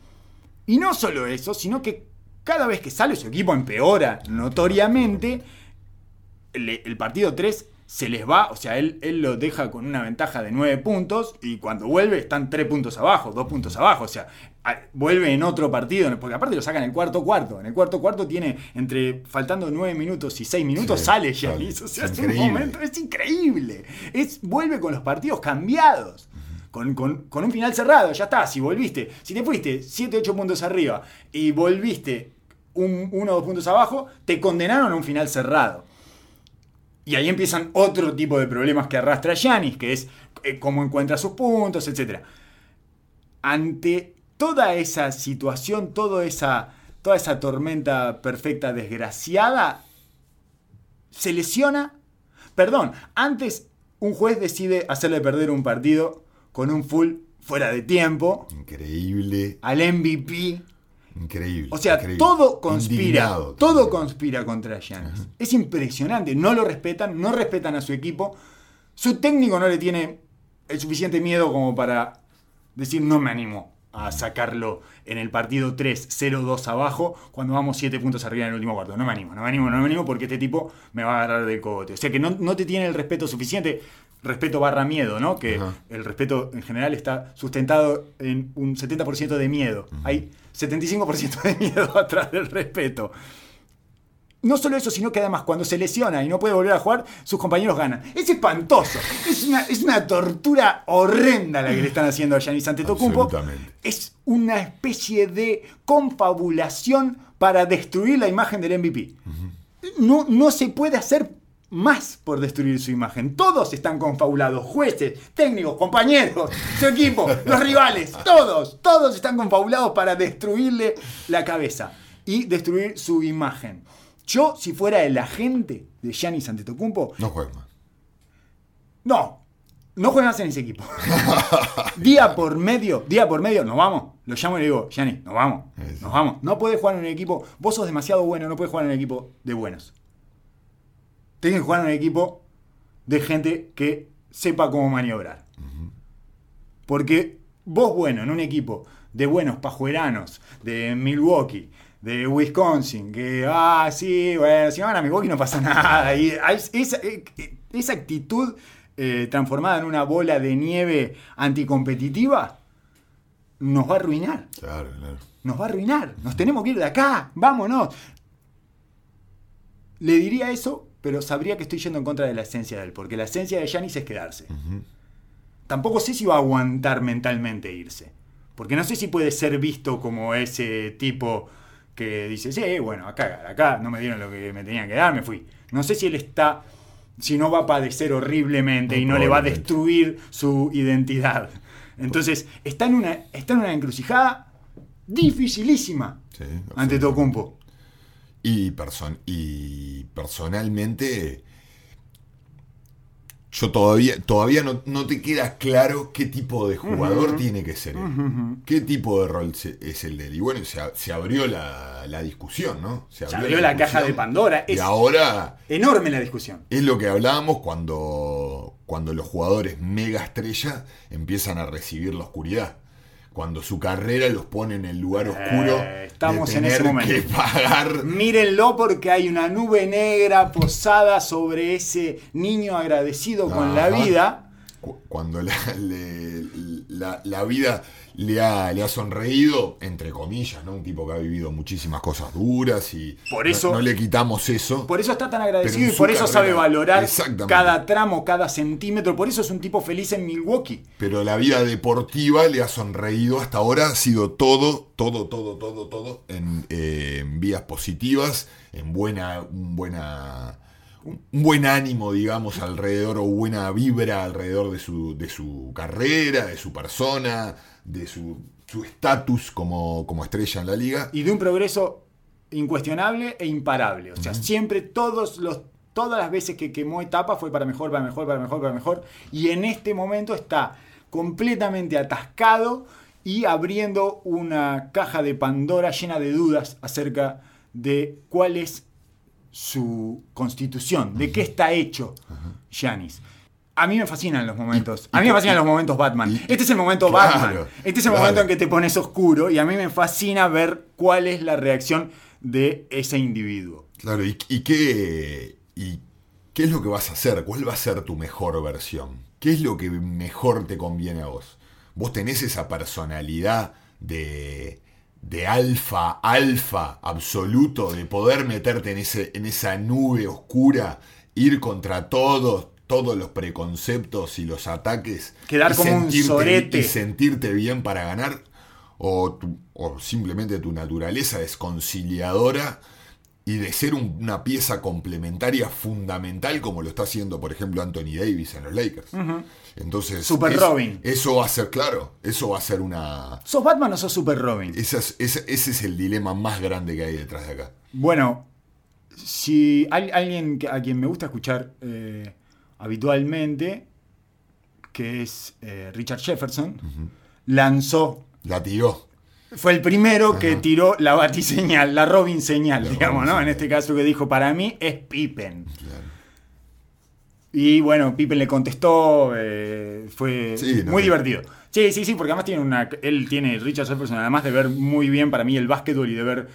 Y no solo eso, sino que cada vez que sale su equipo empeora notoriamente. El, el partido 3 se les va, o sea, él, él lo deja con una ventaja de 9 puntos y cuando vuelve están 3 puntos abajo, 2 puntos abajo, o sea, vuelve en otro partido, porque aparte lo sacan en el cuarto cuarto, en el cuarto cuarto tiene entre faltando 9 minutos y 6 minutos Sí, sale. Giannis, o sea, Es es un momento, es increíble, es, vuelve con los partidos cambiados. Con, con- con un final cerrado, ya está. Si volviste, si te fuiste 7, 8 puntos arriba y volviste un, uno o dos puntos abajo, te condenaron a un final cerrado. Y ahí empiezan otro tipo de problemas que arrastra Yanis, que es eh, cómo encuentra sus puntos, etc. Ante toda esa situación, toda esa, toda esa tormenta perfecta desgraciada, se lesiona. Perdón, antes un juez decide hacerle perder un partido con un full fuera de tiempo Increíble, al MVP. Increíble. O sea, increíble. todo conspira, Indignado. todo conspira contra Giannis. Es impresionante, no lo respetan, no respetan a su equipo. Su técnico no le tiene el suficiente miedo como para decir no me animo a sacarlo en el partido 3, 0-2 abajo, cuando vamos 7 puntos arriba en el último cuarto. No me animo, no me animo, no me animo porque este tipo me va a agarrar del cogote. O sea que no, no te tiene el respeto suficiente. Respeto barra miedo, ¿no? Que Ajá. el respeto en general está sustentado en un 70% de miedo. Hay 75% de miedo atrás del respeto. No solo eso, sino que además cuando se lesiona y no puede volver a jugar, sus compañeros ganan. Es espantoso. Es una, es una tortura horrenda la que le están haciendo a Giannis Antetokounmpo. Es una especie de confabulación para destruir la imagen del MVP. no, no se puede hacer más por destruir su imagen. Todos están confabulados, jueces, técnicos, compañeros, su equipo, los rivales, todos, todos están confabulados para destruirle la cabeza y destruir su imagen. Yo, si fuera el agente de Giannis Antetokounmpo, No juegues más. no, no juegas en ese equipo. día por medio, día por medio, nos vamos. Lo llamo y le digo, Gianni, nos vamos, nos vamos. No puedes jugar en un equipo, vos sos demasiado bueno, no puedes jugar en un equipo de buenos. Tienes que jugar en un equipo de gente que sepa cómo maniobrar. Porque vos, bueno, en un equipo de buenos pajueranos, de Milwaukee, de Wisconsin, que, ah, sí, bueno, si van a Milwaukee no pasa nada. Y esa, eh, esa actitud eh, transformada en una bola de nieve anticompetitiva nos va a arruinar. Claro, claro. Nos va a arruinar. Nos tenemos que ir de acá. Vámonos. Le diría eso, pero sabría que estoy yendo en contra de la esencia de él. Porque la esencia de Yanis es quedarse. Tampoco sé si va a aguantar mentalmente irse. Porque no sé si puede ser visto como ese tipo que dice, sí, bueno, acá, acá no me dieron lo que me tenían que dar, me fui. No sé si él está, si no va a padecer horriblemente Muy y no le va a destruir su identidad. Entonces, está en una, está en una encrucijada dificilísima Sí, ante. Tocumpo. Y, person- y personalmente, yo todavía, todavía no, no te queda claro qué tipo de jugador tiene que ser él. ¿Qué tipo de rol se- es el de él? Y bueno, se, se abrió la, la discusión, ¿no? Se abrió la caja de. Pandora. Y Es ahora enorme la discusión. es lo que hablábamos cuando, cuando los jugadores mega estrella empiezan a recibir la oscuridad. Cuando su carrera los pone en el lugar oscuro Eh, estamos de en ese momento. que pagar Mírenlo porque hay una nube negra posada sobre ese niño agradecido con la vida. Cu- cuando la, le- la- la vida le ha, le ha sonreído, entre comillas, ¿no? Un tipo que ha vivido muchísimas cosas duras y Por no- eso- no, le quitamos eso. Por eso está tan agradecido y por eso sabe valorar cada tramo, cada centímetro. Por eso es un tipo feliz en Milwaukee. Pero la vida deportiva le ha sonreído hasta ahora, ha sido todo, todo, todo, todo, todo en, eh, en vías positivas, en buena, un buena, un buen ánimo, digamos, alrededor, o buena vibra alrededor de su, de su carrera, de su persona, de su su estatus como, como estrella en la liga. Y de un progreso incuestionable e imparable. O sea, siempre todos los, todas las veces que quemó etapa fue para mejor, para mejor, para mejor, para mejor. Y en este momento está completamente atascado y abriendo una caja de Pandora llena de dudas acerca de cuál es su constitución, de qué está hecho Giannis. A mí me fascinan los momentos. A mí me fascinan los momentos Batman. y- este es el momento Claro, Batman. Este es el claro. momento en que te pones oscuro y a mí me fascina ver cuál es la reacción de ese individuo. Claro, ¿y, y qué, y qué es lo que vas a hacer? ¿Cuál va a ser tu mejor versión? ¿Qué es lo que mejor te conviene a vos? ¿Vos tenés esa personalidad de, de alfa, alfa absoluto, de poder meterte en, ese, en esa nube oscura, ir contra todos, todos los preconceptos y los ataques? Quedar y como un sorete. y sentirte bien para ganar? ¿O, tu- o simplemente tu naturaleza es conciliadora y de ser un- una pieza complementaria fundamental como lo está haciendo, por ejemplo, Anthony Davis en los Lakers? Entonces, Super es- Robin. Eso va a ser, claro, eso va a ser una... ¿Sos Batman o sos Super Robin? esa es- ese, ese es el dilema más grande que hay detrás de acá. Bueno, si hay alguien a quien me gusta escuchar eh, habitualmente, que es eh, Richard Jefferson, lanzó La tiró. Fue el primero que tiró la batiseñal, la Robin señal, La digamos, Robin ¿no? En este caso que dijo, para mí es Pippen. Claro. Y bueno, Pippen le contestó, eh, fue Sí, muy no. divertido. Sí, sí, sí, porque además tiene una. Él tiene, Richard Jefferson, además de ver muy bien para mí el básquetbol y de ver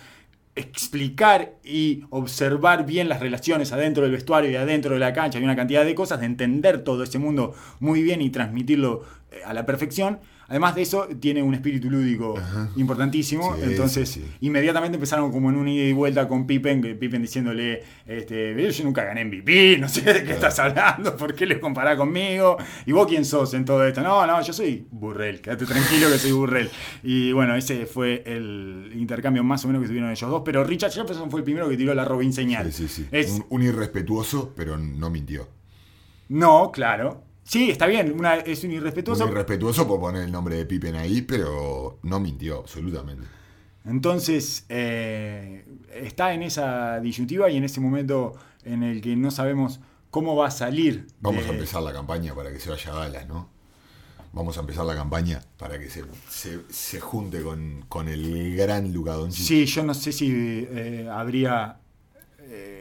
explicar y observar bien las relaciones adentro del vestuario y adentro de la cancha y una cantidad de cosas, de entender todo ese mundo muy bien y transmitirlo eh, a la perfección. Además de eso, tiene un espíritu lúdico Ajá. importantísimo. Sí, Entonces, sí, inmediatamente empezaron como en un ida y vuelta con Pippen, que Pippen diciéndole, este, yo nunca gané MVP, no sé de qué estás hablando, ¿por qué le comparás conmigo? ¿Y vos quién sos en todo esto? No, no, yo soy Burrell, quédate tranquilo que soy Burrell. Y bueno, ese fue el intercambio más o menos que tuvieron ellos dos, pero Richard Jefferson fue el primero que tiró la Robin señal. Sí, sí, sí. Es- Un, un irrespetuoso, pero no mintió. No, claro. Sí, está bien, una- es un Un irrespetuoso. irrespetuoso por poner el nombre de Pippen ahí, pero no mintió, absolutamente. Entonces, eh, está en esa disyuntiva y en ese momento en el que no sabemos cómo va a salir. Vamos de- a empezar la campaña para que se vaya a Dallas, ¿no? Vamos a empezar la campaña para que se, se, se junte con, con el gran Luka Doncic. Sí, yo no sé si eh, habría. eh,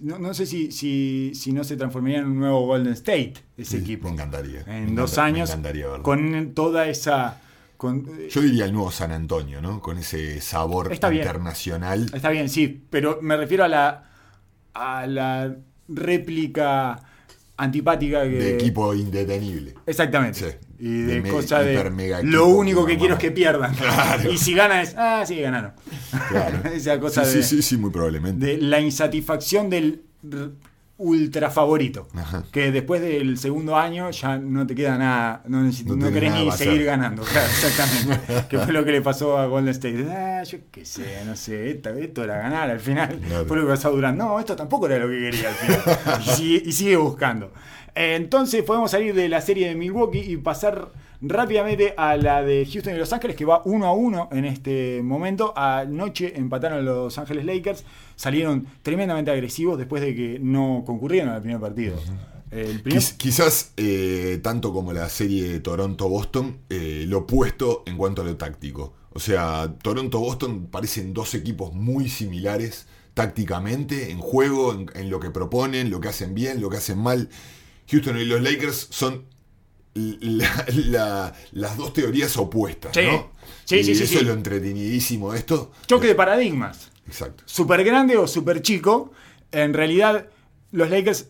no, no sé si, si, si no se transformaría en un nuevo Golden State ese Sí, equipo. Me encantaría. En Me dos encanta- años. Me encantaría. Con toda esa. con- Yo diría el nuevo San Antonio, ¿no? Con ese sabor Está bien. internacional. Está bien, sí, pero me refiero a la. a la réplica antipática que. De equipo indetenible. Exactamente. Sí. Y de, De cosa de. mega Lo único que quiero es que pierdan. Claro. Y si gana es. Ah, sí, ganaron. Claro. Esa cosa sí, de, sí, sí, sí, muy probablemente. de la insatisfacción del ultra favorito. Ajá. Que después del segundo año ya no te queda nada, no, No no querés nada ni seguir ganando. Claro, exactamente. que fue lo que le pasó a Golden State. Ah, yo qué sé, no sé, esta- esto era ganar al final. Claro. Fue lo que pasó a Durant. No, esto tampoco era lo que quería al final. y, sigue, y sigue buscando. Eh, Entonces podemos salir de la serie de Milwaukee y pasar rápidamente a la de Houston y Los Ángeles, que va uno a uno en este momento. Anoche empataron los Ángeles Lakers, salieron tremendamente agresivos después de que no concurrieron al primer partido. El primer- Quiz- quizás eh, tanto como la serie Toronto-Boston, eh, lo opuesto en cuanto a lo táctico. O sea, Toronto-Boston parecen dos equipos muy similares tácticamente, en juego, en, en lo que proponen, lo que hacen bien, lo que hacen mal. Houston y los Lakers son la- la- las dos teorías opuestas, Sí. ¿no? Sí, y sí, eso es lo entretenidísimo de esto. Choque de paradigmas. Exacto. Súper grande o súper chico. En realidad, los Lakers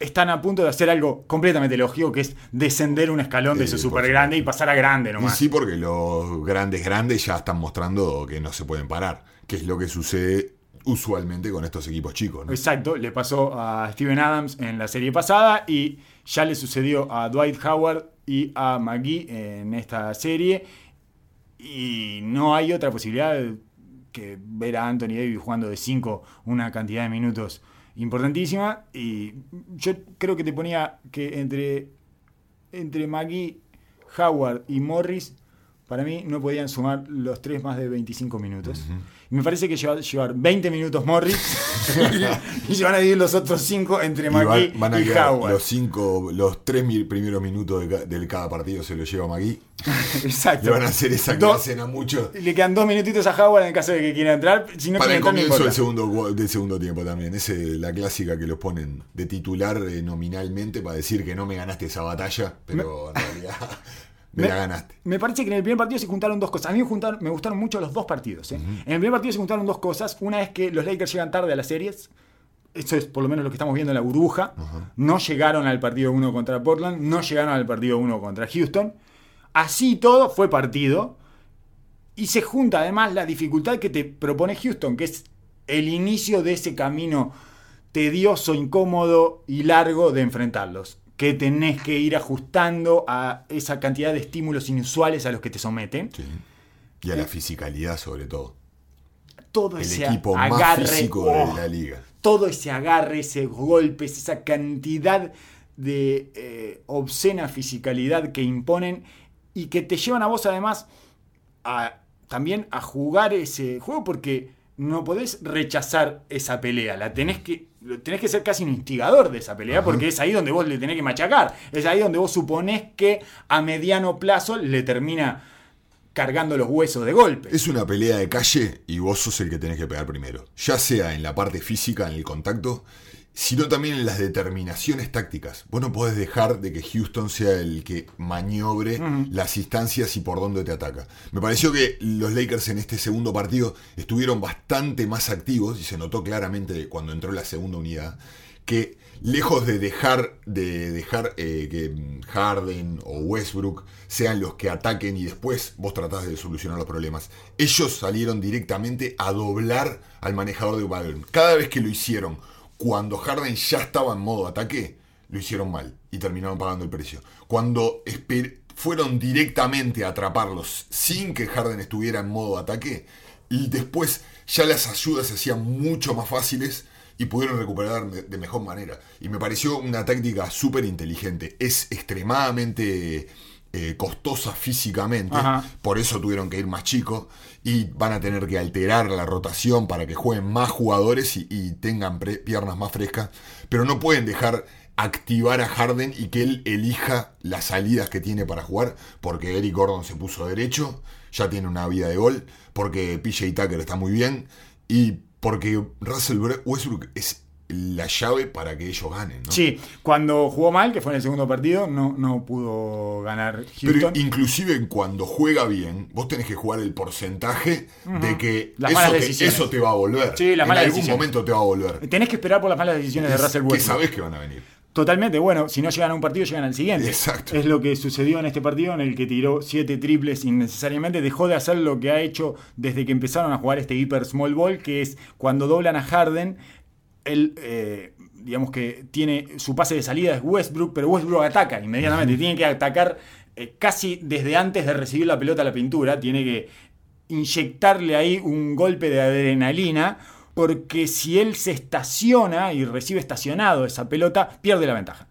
están a punto de hacer algo completamente lógico, que es descender un escalón de Sí, su por súper grande y pasar a grande Y nomás. sí, porque los grandes grandes ya están mostrando que no se pueden parar, que es lo que sucede usualmente con estos equipos chicos. ¿no? Exacto, le pasó a Steven Adams en la serie pasada y ya le sucedió a Dwight Howard y a McGee en esta serie. Y no hay otra posibilidad que ver a Anthony Davis jugando de 5 una cantidad de minutos importantísima. Y yo creo que te ponía que entre, entre McGee, Howard y Morris, para mí no podían sumar los tres más de 25 minutos. Y me parece que lleva- llevar 20 minutos Morris y se van a dividir los otros 5 entre Y McGee van, van a y Howard. los cinco, los tres mil primeros minutos de, del cada partido se lo lleva Magui. Exacto. Le van a hacer esa hacen a muchos. Le quedan dos minutitos a Howard en caso de que quiera entrar. Si no Para el comienzo del segundo, del segundo tiempo también. Es la clásica que los ponen de titular eh, nominalmente para decir que no me ganaste esa batalla, pero en realidad me, la ganaste. Me parece que en el primer partido se juntaron dos cosas. A mí me, juntaron- me gustaron mucho los dos partidos. ¿eh? En el primer partido se juntaron dos cosas. Una es que los Lakers llegan tarde a las series. Eso es por lo menos lo que estamos viendo en la burbuja. No llegaron al partido 1 contra Portland. No llegaron al partido 1 contra Houston. Así todo fue partido. Y se junta además la dificultad que te propone Houston, que es el inicio de ese camino tedioso, incómodo y largo de enfrentarlos. Que tenés que ir ajustando a esa cantidad de estímulos inusuales a los que te someten. Sí. Y a la fisicalidad sobre todo. Todo El ese equipo más agarre, físico oh, de la liga. todo ese agarre, ese golpes, esa cantidad de eh, obscena fisicalidad que imponen y que te llevan a vos además a, también a jugar ese juego porque no podés rechazar esa pelea, la tenés que tenés que ser casi un instigador de esa pelea porque es ahí donde vos le tenés que machacar, es ahí donde vos suponés que a mediano plazo le termina cargando los huesos de golpe. Es una pelea de calle y vos sos el que tenés que pegar primero. Ya sea en la parte física, en el contacto, sino también en las determinaciones tácticas. Vos no podés dejar de que Houston sea el que maniobre las instancias y por dónde te ataca. Me pareció que los Lakers en este segundo partido estuvieron bastante más activos y se notó claramente cuando entró la segunda unidad que lejos de dejar de dejar eh, que Harden o Westbrook sean los que ataquen y después vos tratás de solucionar los problemas, ellos salieron directamente a doblar al manejador de balón. Cada vez que lo hicieron, cuando Harden ya estaba en modo ataque, lo hicieron mal y terminaron pagando el precio. Cuando fueron directamente a atraparlos sin que Harden estuviera en modo ataque, y después ya las ayudas se hacían mucho más fáciles y pudieron recuperar de de mejor manera. Y me pareció una táctica súper inteligente. Es extremadamente eh, costosa físicamente, Ajá. por eso tuvieron que ir más chicos y van a tener que alterar la rotación para que jueguen más jugadores y, tengan piernas más frescas, pero no pueden dejar activar a Harden y que él elija las salidas que tiene para jugar, porque Eric Gordon se puso derecho, ya tiene una vida de gol, porque PJ Tucker está muy bien y porque Russell Westbrook es la llave para que ellos ganen. ¿no? Sí, cuando jugó mal, que fue en el segundo partido, no, no pudo ganar Pero Houston. inclusive cuando juega bien, vos tenés que jugar el porcentaje de que, eso, te, eso te va a volver. Sí, las en malas algún decisiones. momento te va a volver. Tenés que esperar por las malas decisiones de Russell que Westbrook. sabés que van a venir. Totalmente, bueno, si no llegan a un partido, llegan al siguiente. Exacto. Es lo que sucedió en este partido en el que tiró siete triples innecesariamente. Dejó de hacer lo que ha hecho desde que empezaron a jugar este hiper small ball, que es cuando doblan a Harden, él eh, digamos que tiene su pase de salida es Westbrook, pero Westbrook ataca inmediatamente, tiene que atacar eh, casi desde antes de recibir la pelota a la pintura, tiene que inyectarle ahí un golpe de adrenalina, porque si él se estaciona y recibe estacionado esa pelota, pierde la ventaja.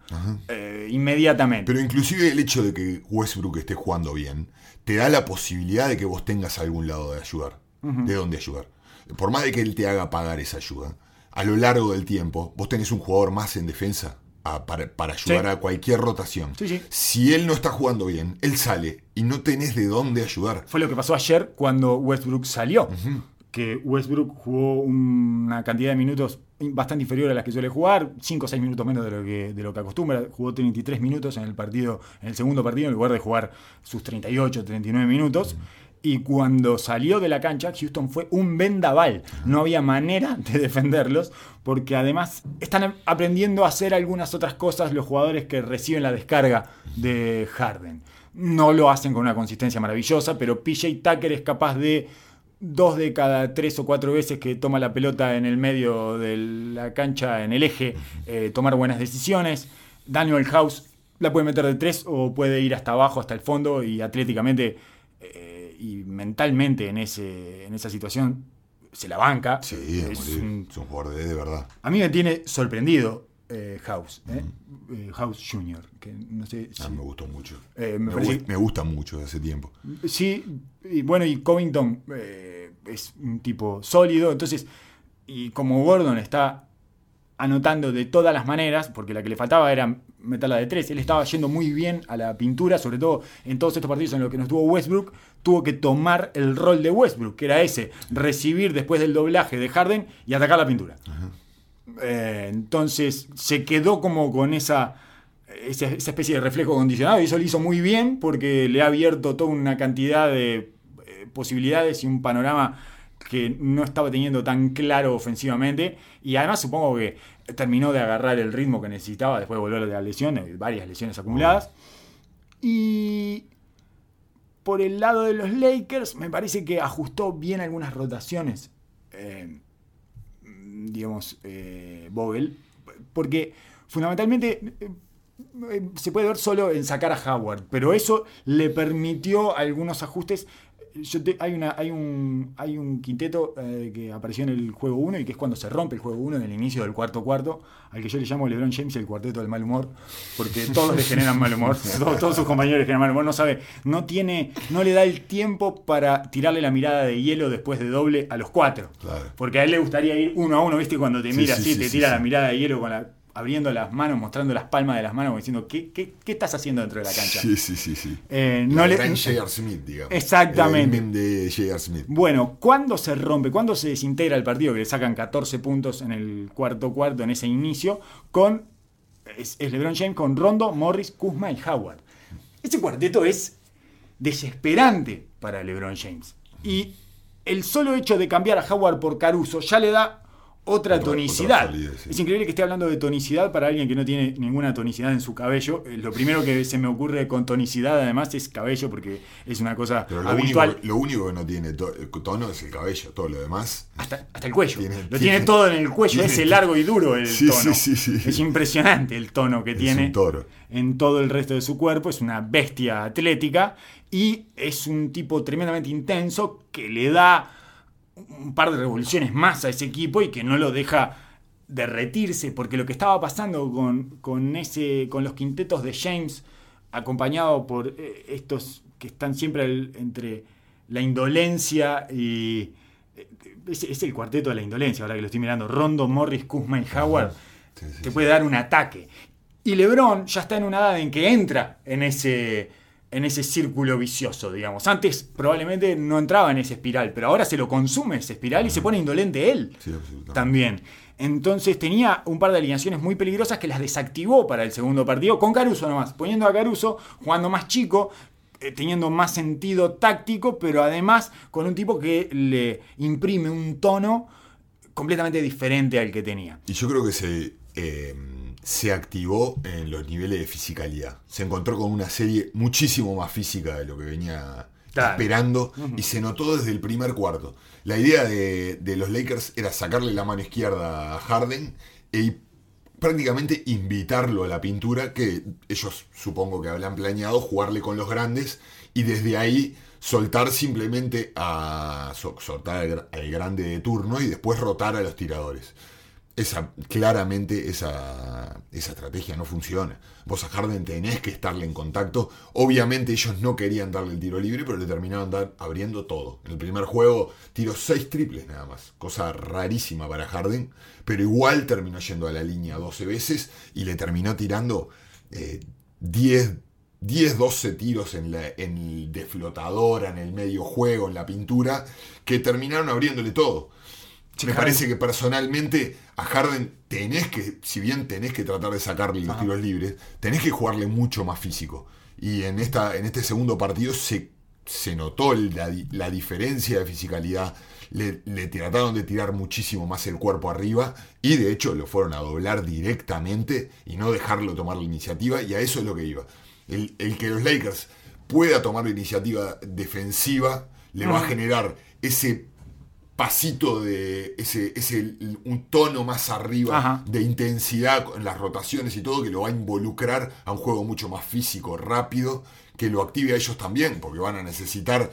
Eh, inmediatamente. Pero inclusive el hecho de que Westbrook esté jugando bien, te da la posibilidad de que vos tengas algún lado de ayudar, de dónde ayudar. Por más de que él te haga pagar esa ayuda, a lo largo del tiempo, vos tenés un jugador más en defensa a- para, para ayudar Sí. a cualquier rotación. Sí, sí. Si él no está jugando bien, él sale y no tenés de dónde ayudar. Fue lo que pasó ayer cuando Westbrook salió. Que Westbrook jugó una cantidad de minutos bastante inferior a las que suele jugar, 5 o 6 minutos menos de lo, que, de lo que acostumbra. Jugó 33 minutos en el partido, en el segundo partido, en lugar de jugar sus 38, 39 minutos. Y cuando salió de la cancha, Houston fue un vendaval. No había manera de defenderlos, porque además están aprendiendo a hacer algunas otras cosas los jugadores que reciben la descarga de Harden. No lo hacen con una consistencia maravillosa, pero PJ Tucker es capaz de dos de cada tres o cuatro veces que toma la pelota en el medio de la cancha, en el eje, eh, tomar buenas decisiones. Daniel House la puede meter de tres o puede ir hasta abajo, hasta el fondo y atléticamente eh, y mentalmente en, ese, en esa situación se la banca. Sí, Es un- es un jugador de, de verdad. a mí me tiene sorprendido eh, House, eh, eh, House Jr., que no sé si- me gustó mucho. Eh, me me, parece- gu- me gusta mucho de hace tiempo. Sí, y bueno, y Covington es un tipo sólido, entonces, y como Gordon está anotando de todas las maneras, porque la que le faltaba era meterla de tres, él estaba yendo muy bien a la pintura, sobre todo en todos estos partidos en los que no estuvo Westbrook, tuvo que tomar el rol de Westbrook, que era ese, recibir después del doblaje de Harden y atacar la pintura. Eh, entonces se quedó como con esa, esa, esa especie de reflejo condicionado y eso lo hizo muy bien porque le ha abierto toda una cantidad de eh, posibilidades y un panorama que no estaba teniendo tan claro ofensivamente y además supongo que terminó de agarrar el ritmo que necesitaba después de volver de la lesión, de varias lesiones acumuladas. Y por el lado de los Lakers me parece que ajustó bien algunas rotaciones. Eh, digamos, eh, Vogel, porque fundamentalmente eh, se puede ver solo en sacar a Howard, pero eso le permitió algunos ajustes. Yo te- hay, una, hay, un, hay un quinteto eh, que apareció en el juego 1 y que es cuando se rompe el juego 1 en el inicio del cuarto cuarto, al que yo le llamo LeBron James el cuarteto del mal humor, porque todos le generan mal humor, todos, todos sus compañeros le generan mal humor, no sabe, no tiene, no le da el tiempo para tirarle la mirada de hielo después de doble a los cuatro. Claro. Porque a él le gustaría ir uno a uno, ¿viste? Cuando te mira sí, así, sí, te sí, tira la mirada de hielo con la, abriendo las manos, mostrando las palmas de las manos, diciendo, ¿qué, qué, qué estás haciendo dentro de la cancha? Sí, sí, sí, sí. Eh, No le- J.R. Smith, digamos. Exactamente. El meme de J.R. Smith. Bueno, ¿cuándo se rompe? ¿Cuándo se desintegra el partido? Que le sacan 14 puntos en el cuarto cuarto, en ese inicio, con es, es LeBron James con Rondo, Morris, Kuzma y Howard. Ese cuarteto es desesperante para LeBron James. Y el solo hecho de cambiar a Howard por Caruso ya le da otra tonicidad. otra solidez, sí. Es increíble que esté hablando de tonicidad para alguien que no tiene ninguna tonicidad en su cabello. Eh, Lo primero que se me ocurre con tonicidad además es cabello porque es una cosa Pero lo habitual. único, lo único que no tiene to- tono es el cabello. Todo lo demás. Hasta, hasta el cuello. Tiene- lo tiene- tiene todo en el cuello, tiene- ese largo y duro el Sí, tono. sí. Es impresionante el tono que Es tiene toro. en todo el resto de su cuerpo. Es una bestia atlética y es un tipo tremendamente intenso que le da un par de revoluciones más a ese equipo y que no lo deja derretirse, porque lo que estaba pasando con, con, ese, con los quintetos de James, acompañado por eh, estos que están siempre entre la indolencia y... eh, Es, es el cuarteto de la indolencia, ahora que lo estoy mirando. Rondo, Morris, Kuzma y Howard. Sí, sí, te sí. puede dar un ataque. Y LeBron ya está en una edad en que entra en ese, en ese círculo vicioso, digamos. Antes probablemente no entraba en esa espiral, pero ahora se lo consume esa espiral y se pone indolente él Sí, absolutamente. también. Entonces tenía un par de alineaciones muy peligrosas que las desactivó para el segundo partido, con Caruso nomás, poniendo a Caruso, jugando más chico, eh, teniendo más sentido táctico, pero además con un tipo que le imprime un tono completamente diferente al que tenía. Y yo creo que se, eh, se activó en los niveles de fisicalidad. Se encontró con una serie muchísimo más física de lo que venía Claro. esperando y se notó desde el primer cuarto. La idea de, de los Lakers era sacarle la mano izquierda a Harden y prácticamente invitarlo a la pintura, que ellos supongo que habían planeado jugarle con los grandes y desde ahí soltar simplemente a so- soltar al grande de turno y después rotar a los tiradores. Esa, claramente esa, esa estrategia no funciona. Vos a Harden tenés que estarle en contacto. Obviamente ellos no querían darle el tiro libre, pero le terminaron abriendo todo. En el primer juego tiró seis triples nada más. Cosa rarísima para Harden. Pero igual terminó yendo a la línea 12 veces y le terminó tirando eh, 10, 10, 12 tiros en, la, en en el medio juego, en la pintura, que terminaron abriéndole todo. Me parece que personalmente a Harden tenés que, si bien tenés que tratar de sacarle los tiros libres, tenés que jugarle mucho más físico. Y en, esta, en este segundo partido se, se notó la, la diferencia de fisicalidad. Le, le trataron de tirar muchísimo más el cuerpo arriba y de hecho lo fueron a doblar directamente y no dejarlo tomar la iniciativa y a eso es lo que iba. El, el que los Lakers pueda tomar la iniciativa defensiva le va a generar ese pasito de ese, ese un tono más arriba Ajá. de intensidad en las rotaciones y todo que lo va a involucrar a un juego mucho más físico, rápido, que lo active a ellos también, porque van a necesitar.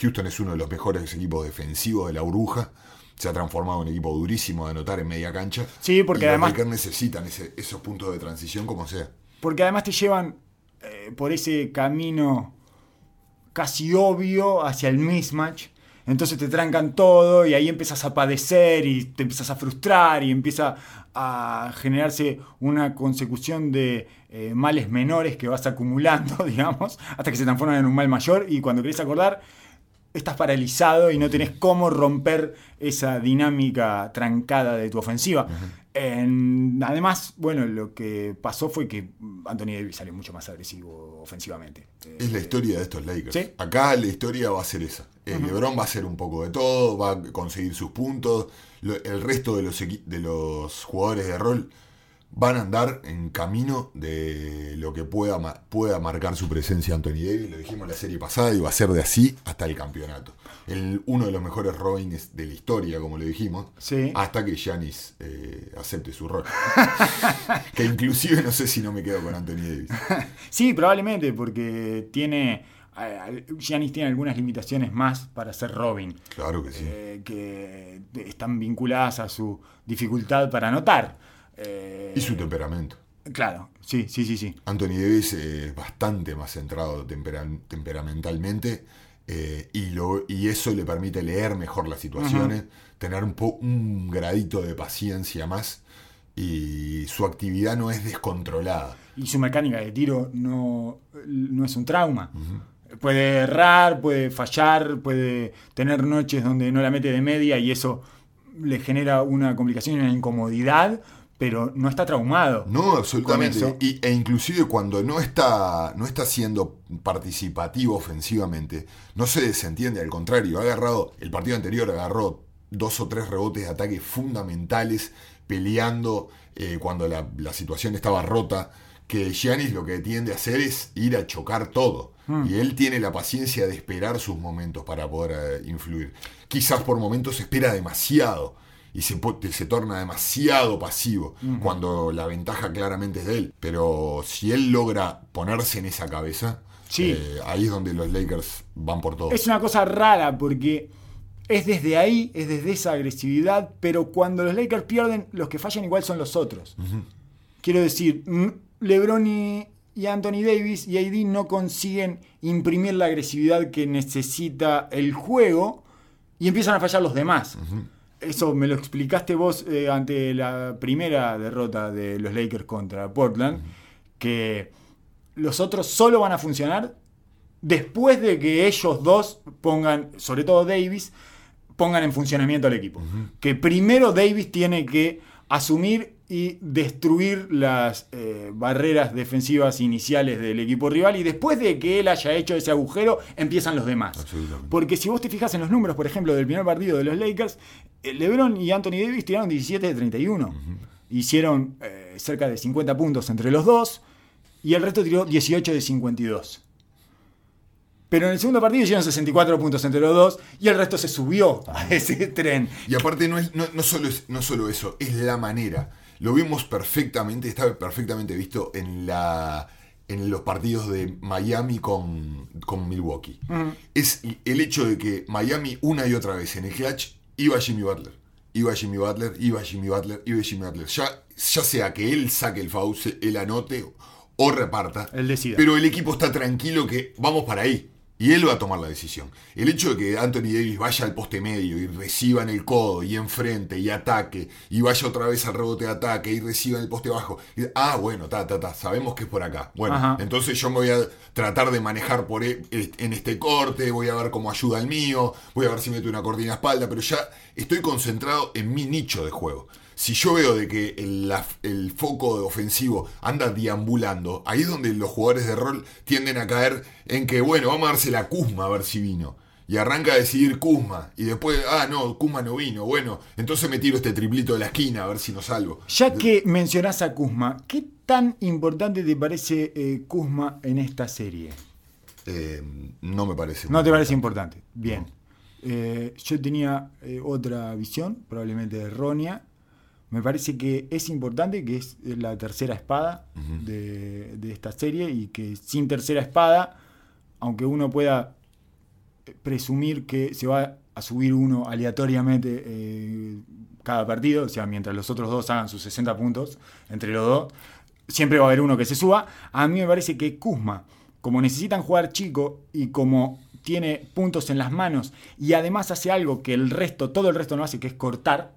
Houston es uno de los mejores equipos defensivos de la burbuja. Se ha transformado en un equipo durísimo de anotar en media cancha. Sí, porque y además- necesitan ese- esos puntos de transición como sea. Porque además te llevan eh, por ese camino casi obvio hacia el mismatch. Entonces te trancan todo y ahí empiezas a padecer y te empiezas a frustrar y empieza a generarse una consecución de eh, males menores que vas acumulando, digamos, hasta que se transforman en un mal mayor y cuando querés acordar estás paralizado y no tenés cómo romper esa dinámica trancada de tu ofensiva. En- además, bueno, lo que pasó fue que Anthony Davis salió mucho más agresivo ofensivamente. Es la Eh, historia de estos Lakers. Sí. Acá la historia va a ser esa. El LeBron va a hacer un poco de todo, va a conseguir sus puntos. Lo- el resto de los, de los jugadores de rol van a andar en camino de lo que pueda, pueda marcar su presencia Anthony Davis. Lo dijimos en la serie pasada y va a ser de así hasta el campeonato. El, uno de los mejores Robins de la historia, como lo dijimos, Sí. hasta que Giannis eh, acepte su rol. que inclusive no sé si no me quedo con Anthony Davis. Sí, probablemente, porque tiene. Eh, Giannis tiene algunas limitaciones más para ser Robin, Claro que sí. eh, que están vinculadas a su dificultad para anotar. Eh, Y su temperamento. Claro, sí, sí, sí, sí. Anthony Davis es bastante más centrado tempera- temperamentalmente eh, y, lo, y eso le permite leer mejor las situaciones, tener un, po- un gradito de paciencia más y su actividad no es descontrolada. Y su mecánica de tiro no, no es un trauma. Puede errar, puede fallar, puede tener noches donde no la mete de media y eso le genera una complicación y una incomodidad, pero no está traumado. No, absolutamente. Y, e inclusive cuando no está, no está siendo participativo ofensivamente, no se desentiende, al contrario, ha agarrado, el partido anterior agarró dos o tres rebotes de ataque fundamentales, peleando eh, cuando la, la situación estaba rota, que Giannis lo que tiende a hacer es ir a chocar todo. Y él tiene la paciencia de esperar sus momentos para poder eh, influir. Quizás por momentos espera demasiado y se, se torna demasiado pasivo cuando la ventaja claramente es de él. Pero si él logra ponerse en esa cabeza, Sí. eh, ahí es donde los Lakers van por todo. Es una cosa rara porque es desde ahí, es desde esa agresividad, pero cuando los Lakers pierden, los que fallan igual son los otros. Quiero decir, mm, LeBron y, y Anthony Davis y AD no consiguen imprimir la agresividad que necesita el juego y empiezan a fallar los demás. Eso me lo explicaste vos eh, ante la primera derrota de los Lakers contra Portland, que los otros solo van a funcionar después de que ellos dos pongan, sobre todo Davis, pongan en funcionamiento al equipo. Que primero Davis tiene que asumir y destruir las eh, barreras defensivas iniciales del equipo rival y después de que él haya hecho ese agujero empiezan los demás. Porque si vos te fijas en los números, por ejemplo, del primer partido de los Lakers, eh, LeBron y Anthony Davis tiraron 17 de 31. Hicieron eh, cerca de 50 puntos entre los dos y el resto tiró 18 de 52. Pero en el segundo partido hicieron 64 puntos entre los dos y el resto se subió a ese tren. Y aparte no, es, no, no solo es, no solo eso, es la manera. Lo vimos perfectamente, estaba perfectamente visto en la en los partidos de Miami con, con Milwaukee. Es el hecho de que Miami una y otra vez en el clutch iba Jimmy Butler. Iba Jimmy Butler, iba Jimmy Butler, iba Jimmy Butler. Ya, ya sea que él saque el foul, él anote o reparta. Él decida. Pero el equipo está tranquilo que vamos para ahí. Y él va a tomar la decisión. El hecho de que Anthony Davis vaya al poste medio y reciba en el codo y enfrente y ataque, y vaya otra vez al rebote de ataque y reciba en el poste bajo. y- ah, bueno, ta, ta, ta, sabemos que es por acá. Bueno, Ajá. entonces yo me voy a tratar de manejar por e- en este corte, voy a ver cómo ayuda el mío, voy a ver si meto una cortina a espalda, pero ya estoy concentrado en mi nicho de juego. Si yo veo de que el, la- el foco de ofensivo anda deambulando, ahí es donde los jugadores de rol tienden a caer en que, bueno, vamos a darse la Kuzma a ver si vino. Y arranca a decidir Kuzma. Y después, ah, no, Kuzma no vino. Bueno, entonces me tiro este triplito de la esquina a ver si no salgo. Ya que mencionás a Kuzma, ¿qué tan importante te parece eh, Kuzma en esta serie? Eh, no me parece. No te parece importante. Bien. Eh, yo tenía eh, otra visión, probablemente errónea. Me parece que es importante, que es la tercera espada de, de esta serie y que sin tercera espada, aunque uno pueda eh, presumir que se va a subir uno aleatoriamente eh, cada partido, o sea, mientras los otros dos hagan sus 60 puntos entre los dos, siempre va a haber uno que se suba. A mí me parece que Kuzma, como necesitan jugar chico y como tiene puntos en las manos y además hace algo que el resto, todo el resto no hace, que es cortar,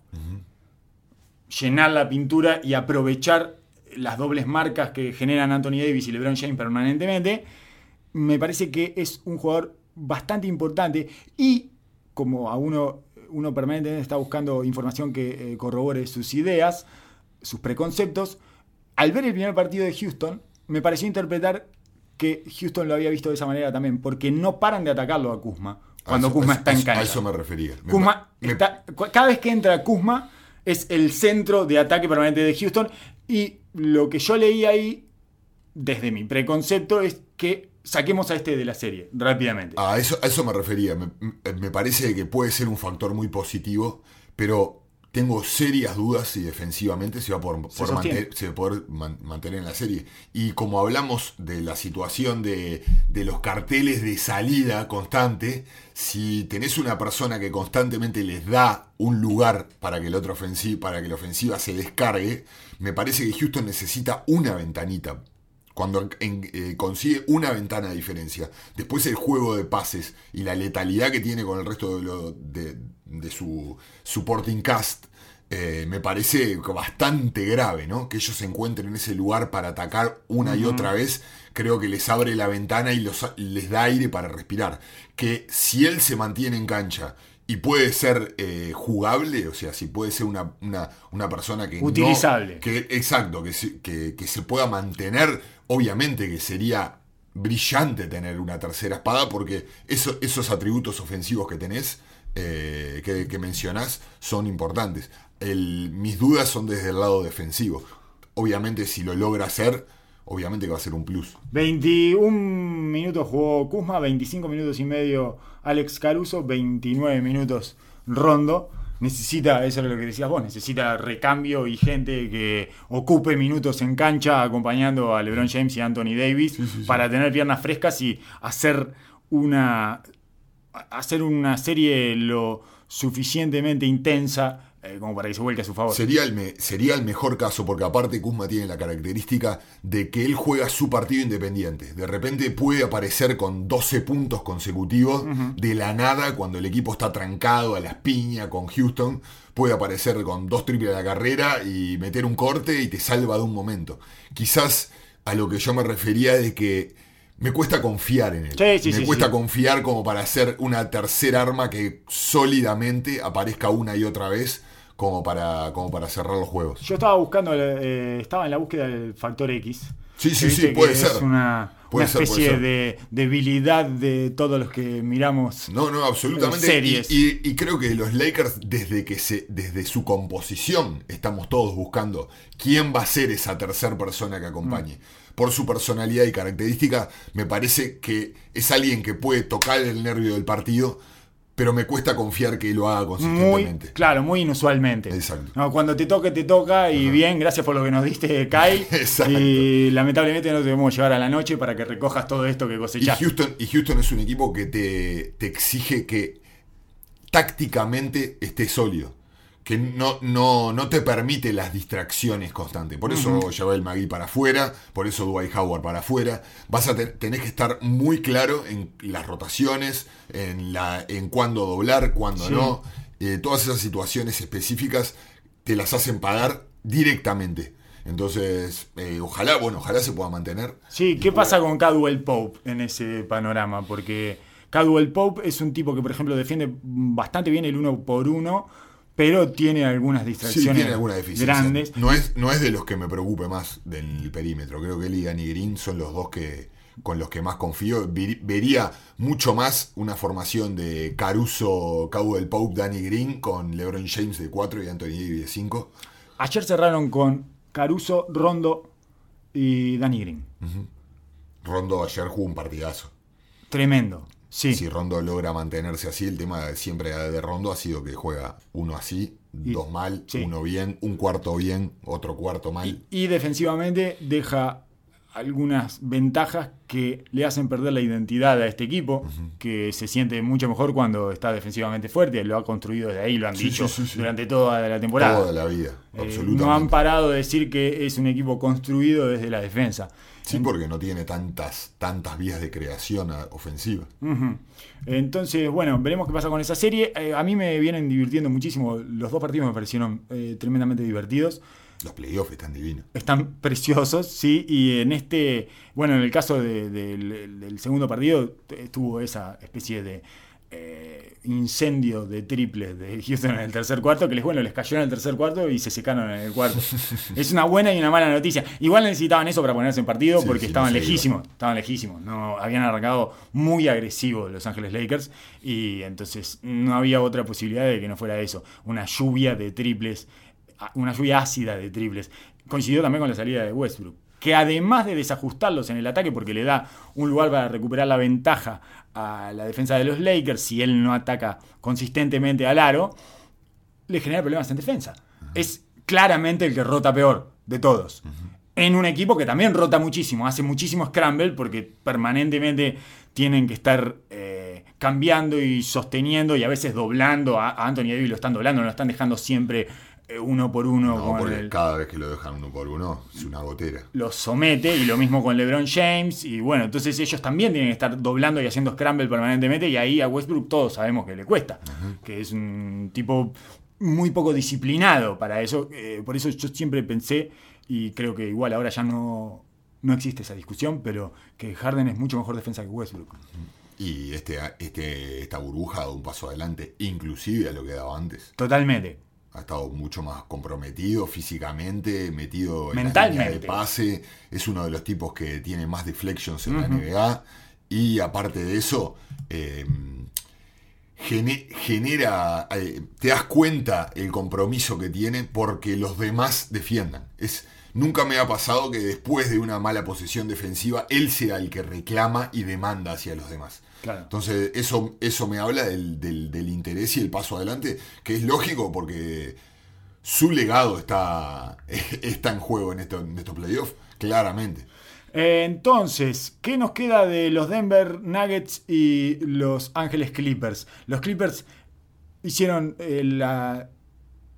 llenar la pintura y aprovechar las dobles marcas que generan Anthony Davis y LeBron James permanentemente, me parece que es un jugador bastante importante y como a uno, uno permanentemente está buscando información que eh, corrobore sus ideas, sus preconceptos, al ver el primer partido de Houston, me pareció interpretar que Houston lo había visto de esa manera también, porque no paran de atacarlo a Kuzma cuando A eso- Kuzma a está en cancha. A eso me refería. Kuzma me- está- cada vez que entra Kuzma es el centro de ataque permanente de Houston y lo que yo leí ahí desde mi preconcepto es que saquemos a este de la serie rápidamente. A eso, eso me refería. Me parece que puede ser un factor muy positivo, pero tengo serias dudas si defensivamente se va a poder, Se va a poder man- mantener en la serie. Y como hablamos de la situación de, de los carteles de salida constante, si tenés una persona que constantemente les da un lugar para que, la otra ofensiva, para que la ofensiva se descargue, me parece que Houston necesita una ventanita cuando en- eh, consigue una ventana de diferencia. Después el juego de pases y la letalidad que tiene con el resto de, lo- de- de su supporting cast. eh, me parece bastante grave, ¿no? Que ellos se encuentren en ese lugar para atacar una y otra vez, creo que les abre la ventana y los- les da aire para respirar. Que si él se mantiene en cancha y puede ser eh, jugable, o sea, si puede ser una, una, una persona que... no- Utilizable. que, exacto, que se, que, que se pueda mantener, obviamente que sería brillante tener una tercera espada porque eso- esos atributos ofensivos que tenés, eh, que, que mencionás, son importantes. El- mis dudas son desde el lado defensivo. Obviamente si lo logra hacer, obviamente que va a ser un plus. 21 minutos jugó Kuzma, 25 minutos y medio Alex Caruso, 29 minutos Rondo. Necesita, eso es lo que decías vos, necesita recambio y gente que ocupe minutos en cancha acompañando a LeBron James y Anthony Davis para tener piernas frescas y hacer una hacer una serie lo suficientemente intensa eh, como para que se vuelque a su favor. Sería el, me- sería el mejor caso, porque aparte Kuzma tiene la característica de que él juega su partido independiente. De repente puede aparecer con 12 puntos consecutivos de la nada cuando el equipo está trancado a las piñas con Houston. Puede aparecer con dos triples de la carrera y meter un corte y te salva de un momento. Quizás a lo que yo me refería es que me cuesta confiar en él. Sí, sí, me sí, cuesta confiar como para hacer una tercera arma que sólidamente aparezca una y otra vez como para, como para cerrar los juegos. Yo estaba buscando, eh, estaba en la búsqueda del factor X. Sí, sí, sí, puede ser. Es una, una ser, especie de debilidad de todos los que miramos. No, no, absolutamente. Series. Y, y- y creo que los Lakers, desde que se, desde su composición, estamos todos buscando quién va a ser esa tercera persona que acompañe. Por su personalidad y característica, me parece que es alguien que puede tocar el nervio del partido, pero me cuesta confiar que lo haga Muy, consistentemente. claro, muy inusualmente. Exacto. No, cuando te toque, te toca. Y bien, gracias por lo que nos diste, Kai. Exacto. Y lamentablemente no te debemos llevar a la noche para que recojas todo esto que Y cosechaste. Houston, y Houston es un equipo que te, te exige que tácticamente esté sólido. Que no, no, no te permite las distracciones constantes. Por eso Javel Magui para afuera, por eso Dwight Howard para afuera. Vas a te- tenés que estar muy claro en las rotaciones, en, la, en cuándo doblar, cuándo Sí. no. Eh, todas esas situaciones específicas te las hacen pagar directamente. Entonces, eh, ojalá, bueno, ojalá se pueda mantener. Sí, ¿qué pasa con Cadwell Pope en ese panorama? Porque Cadwell Pope es un tipo que, por ejemplo, defiende bastante bien el uno por uno, pero tiene algunas Sí, distracciones tiene alguna deficiencia. grandes. No es, no es de los que me preocupe más del perímetro. Creo que él y Green son los dos que con los que más confío. Ver- Vería mucho más una formación de Caruso, Cowell Pope, Danny Green con LeBron James de 4 y Anthony Davis de 5. Ayer cerraron con Caruso, Rondo y Danny Green. Rondo ayer jugó un partidazo. Tremendo. Sí. Si Rondo logra mantenerse así, el tema de siempre de Rondo ha sido que juega uno así, Y- dos mal, sí. uno bien, un cuarto bien, otro cuarto mal. Y defensivamente deja algunas ventajas que le hacen perder la identidad a este equipo, que se siente mucho mejor cuando está defensivamente fuerte. Lo ha construido desde ahí, lo han Sí, dicho durante toda la temporada. Toda la vida, Eh, absolutamente. no han parado de decir que es un equipo construido desde la defensa. Sí, porque no tiene tantas, tantas vías de creación a- ofensiva. Entonces, bueno, veremos qué pasa con esa serie. Eh, a mí me vienen divirtiendo muchísimo. Los dos partidos me parecieron eh, tremendamente divertidos. Los playoffs están divinos. Están preciosos, sí. Y en este, bueno, en el caso de- del, del segundo partido, t- tuvo esa especie de eh, incendio de triples de Houston en el tercer cuarto, que les, bueno, les cayó en el tercer cuarto y se secaron en el cuarto. es una buena y una mala noticia. Igual necesitaban eso para ponerse en partido Sí, porque sí, estaban no lejísimos, estaban lejísimos. No, habían arrancado muy agresivos Los Ángeles Lakers y entonces no había otra posibilidad de que no fuera eso. Una lluvia de triples, una lluvia ácida de triples. Coincidió también con la salida de Westbrook que además de desajustarlos en el ataque porque le da un lugar para recuperar la ventaja a la defensa de los Lakers si él no ataca consistentemente al aro, le genera problemas en defensa. Es claramente el que rota peor de todos. En un equipo que también rota muchísimo, hace muchísimo scramble porque permanentemente tienen que estar eh, cambiando y sosteniendo y a veces doblando. A, Anthony Davis lo están doblando, no lo están dejando siempre uno por uno. No, con porque el- cada vez que lo dejan uno por uno es una gotera. los somete y lo mismo con LeBron James y bueno, entonces ellos también tienen que estar doblando y haciendo scramble permanentemente y ahí a Westbrook todos sabemos que le cuesta, que es un tipo muy poco disciplinado para eso, eh, por eso yo siempre pensé y creo que igual ahora ya no no existe esa discusión, pero que Harden es mucho mejor defensa que Westbrook. Y este, este, esta burbuja ha dado un paso adelante, inclusive a lo que daba antes. Totalmente. Ha estado mucho más comprometido físicamente, metido en la línea de pase. Es uno de los tipos que tiene más deflections en la NBA. Y aparte de eso, eh, gene- genera, eh, te das cuenta el compromiso que tiene porque los demás defiendan. Es, nunca me ha pasado que después de una mala posición defensiva, él sea el que reclama y demanda hacia los demás. Claro. Entonces, eso, eso me habla del, del- del interés y el paso adelante, que es lógico porque su legado está, está en juego en, esto- en estos playoffs, claramente. Eh, Entonces, ¿qué nos queda de los Denver Nuggets y los Ángeles Clippers? Los Clippers hicieron eh, la,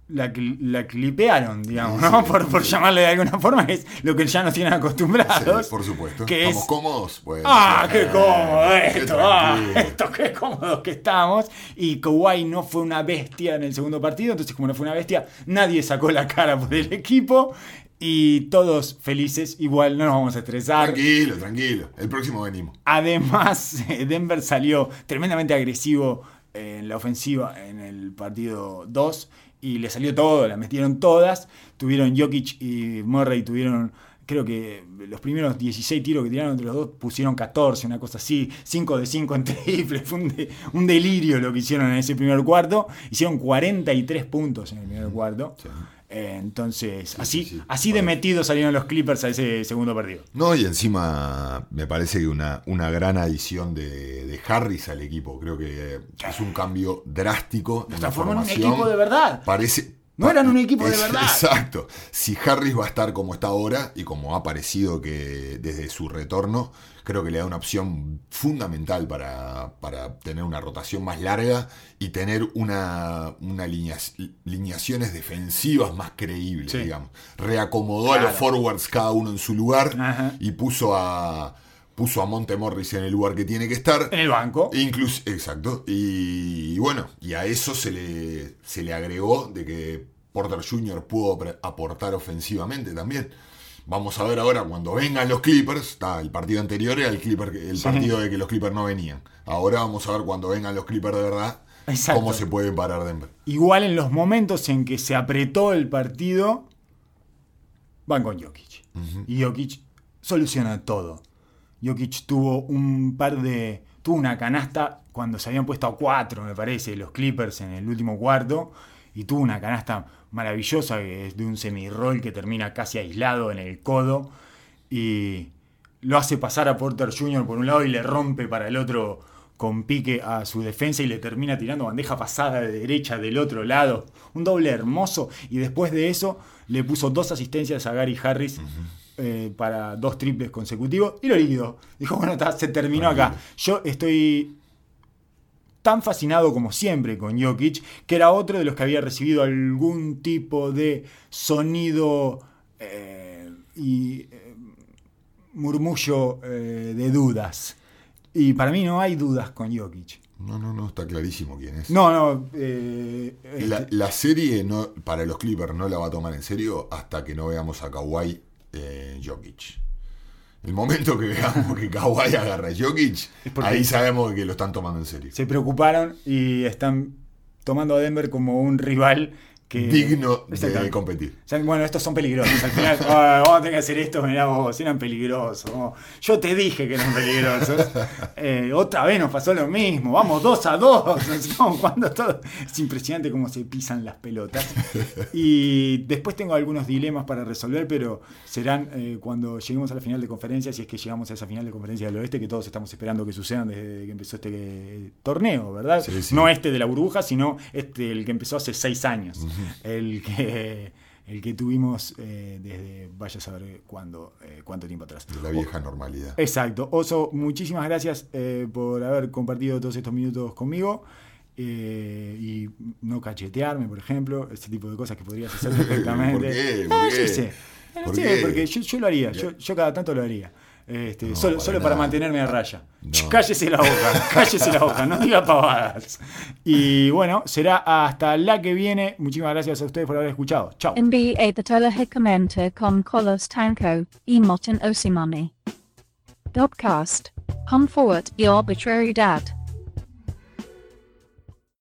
la, la clipearon, digamos, ¿no? Por, por llamarle de alguna forma, es lo que ya nos tienen acostumbrados. Sí, por supuesto. que ¿Estamos es- cómodos? Pues, ¡Ah, eh, qué cómodo qué esto! ¡Ah, tranquilo. esto qué cómodos que estamos! Y Kawhi no fue una bestia en el segundo partido, entonces como no fue una bestia, nadie sacó la cara por el equipo y todos felices, igual no nos vamos a estresar. Tranquilo, tranquilo. El próximo venimos. Además, Denver salió tremendamente agresivo en la ofensiva en el partido 2 y le salió todo, la metieron todas. Tuvieron Jokic y Murray tuvieron creo que los primeros 16 tiros que tiraron entre los dos pusieron 14, una cosa así, 5 de 5 en triple, fue un, de- un delirio lo que hicieron en ese primer cuarto, hicieron 43 puntos en el primer cuarto. Sí. Eh, entonces, así, sí, sí. así de metidos salieron los Clippers a ese segundo partido. No, y encima me parece que una, una gran adición de, de Harris al equipo. Creo que es un cambio drástico. la transformó en un equipo de verdad. Parece. No eran un equipo de verdad. Exacto. Si Harris va a estar como está ahora y como ha parecido que desde su retorno, creo que le da una opción fundamental para, para tener una rotación más larga y tener una, una líneas- lineaciones defensivas más creíbles, Sí. digamos. Reacomodó a los forwards cada uno en su lugar Ajá. y puso a, puso a Montemorris en el lugar que tiene que estar. En el banco. Incluso, exacto. Y, y bueno, y a eso se le, se le agregó de que Porter Jr. pudo aportar ofensivamente también. Vamos a ver ahora cuando vengan los Clippers. Está, el partido anterior era el, Clipper, el Sí. partido de que los Clippers no venían. Ahora vamos a ver cuando vengan los Clippers de verdad Exacto. cómo se puede parar Denver. Igual en los momentos en que se apretó el partido, van con Jokic. Y Jokic soluciona todo. Jokic tuvo un par de. tuvo una canasta cuando se habían puesto a cuatro, me parece, los Clippers en el último cuarto. Y tuvo una canasta maravillosa que es de un semi-roll que termina casi aislado en el codo. Y lo hace pasar a Porter Jr. por un lado y le rompe para el otro con pique a su defensa y le termina tirando bandeja pasada de derecha del otro lado. Un doble hermoso. Y después de eso le puso dos asistencias a Gary Harris eh, para dos triples consecutivos y lo liquidó. Dijo, bueno, está, se terminó acá. Yo estoy tan fascinado como siempre con Jokic, que era otro de los que había recibido algún tipo de sonido eh, y eh, murmullo eh, de dudas. Y para mí no hay dudas con Jokic. No, no, no, está clarísimo quién es. No, no. eh, La, este, la serie no, para los Clippers no la va a tomar en serio hasta que no veamos a Kawhi eh, Jokic. El momento que veamos que Kawhi agarra a Jokic, ahí sabemos que lo están tomando en serio. se preocuparon y están tomando a Denver como un rival que... Digno de Exactamente. competir. Bueno, estos son peligrosos. Al final, "Ah, vamos a tener que hacer esto, mirá vos, eran peligrosos. Oh, Yo te dije que eran peligrosos. Eh, otra vez nos pasó lo mismo. Vamos dos a dos. Jugando todo. Es impresionante cómo se pisan las pelotas. Y después tengo algunos dilemas para resolver, pero serán eh, cuando lleguemos a la final de conferencia, si es que llegamos a esa final de conferencia del oeste que todos estamos esperando que sucedan desde que empezó este eh, torneo, ¿verdad? Sí, sí. No este de la burbuja, sino este el que empezó hace seis años. El que el que tuvimos eh, desde vaya a saber cuándo, eh, cuánto tiempo atrás. De la vieja normalidad. Exacto. Oso, muchísimas gracias eh, por haber compartido todos estos minutos conmigo. eh, y no cachetearme, por ejemplo, ese tipo de cosas que podrías hacer perfectamente. ¿Por qué? ¿Por yo qué? sé. No ¿Por sé, qué? porque yo, yo lo haría, yo, yo cada tanto lo haría. Este, No, solo para solo para mantenerme a raya. No. Ch, Cállese la boca, cállese la boca, no diga pavadas. Y bueno, será hasta la que viene. Muchísimas gracias a ustedes por haber escuchado. Chao. NBA datola hicamente con Colos Tanko, Motin Osimani. Dobcast. Hum forward, arbitrary dad.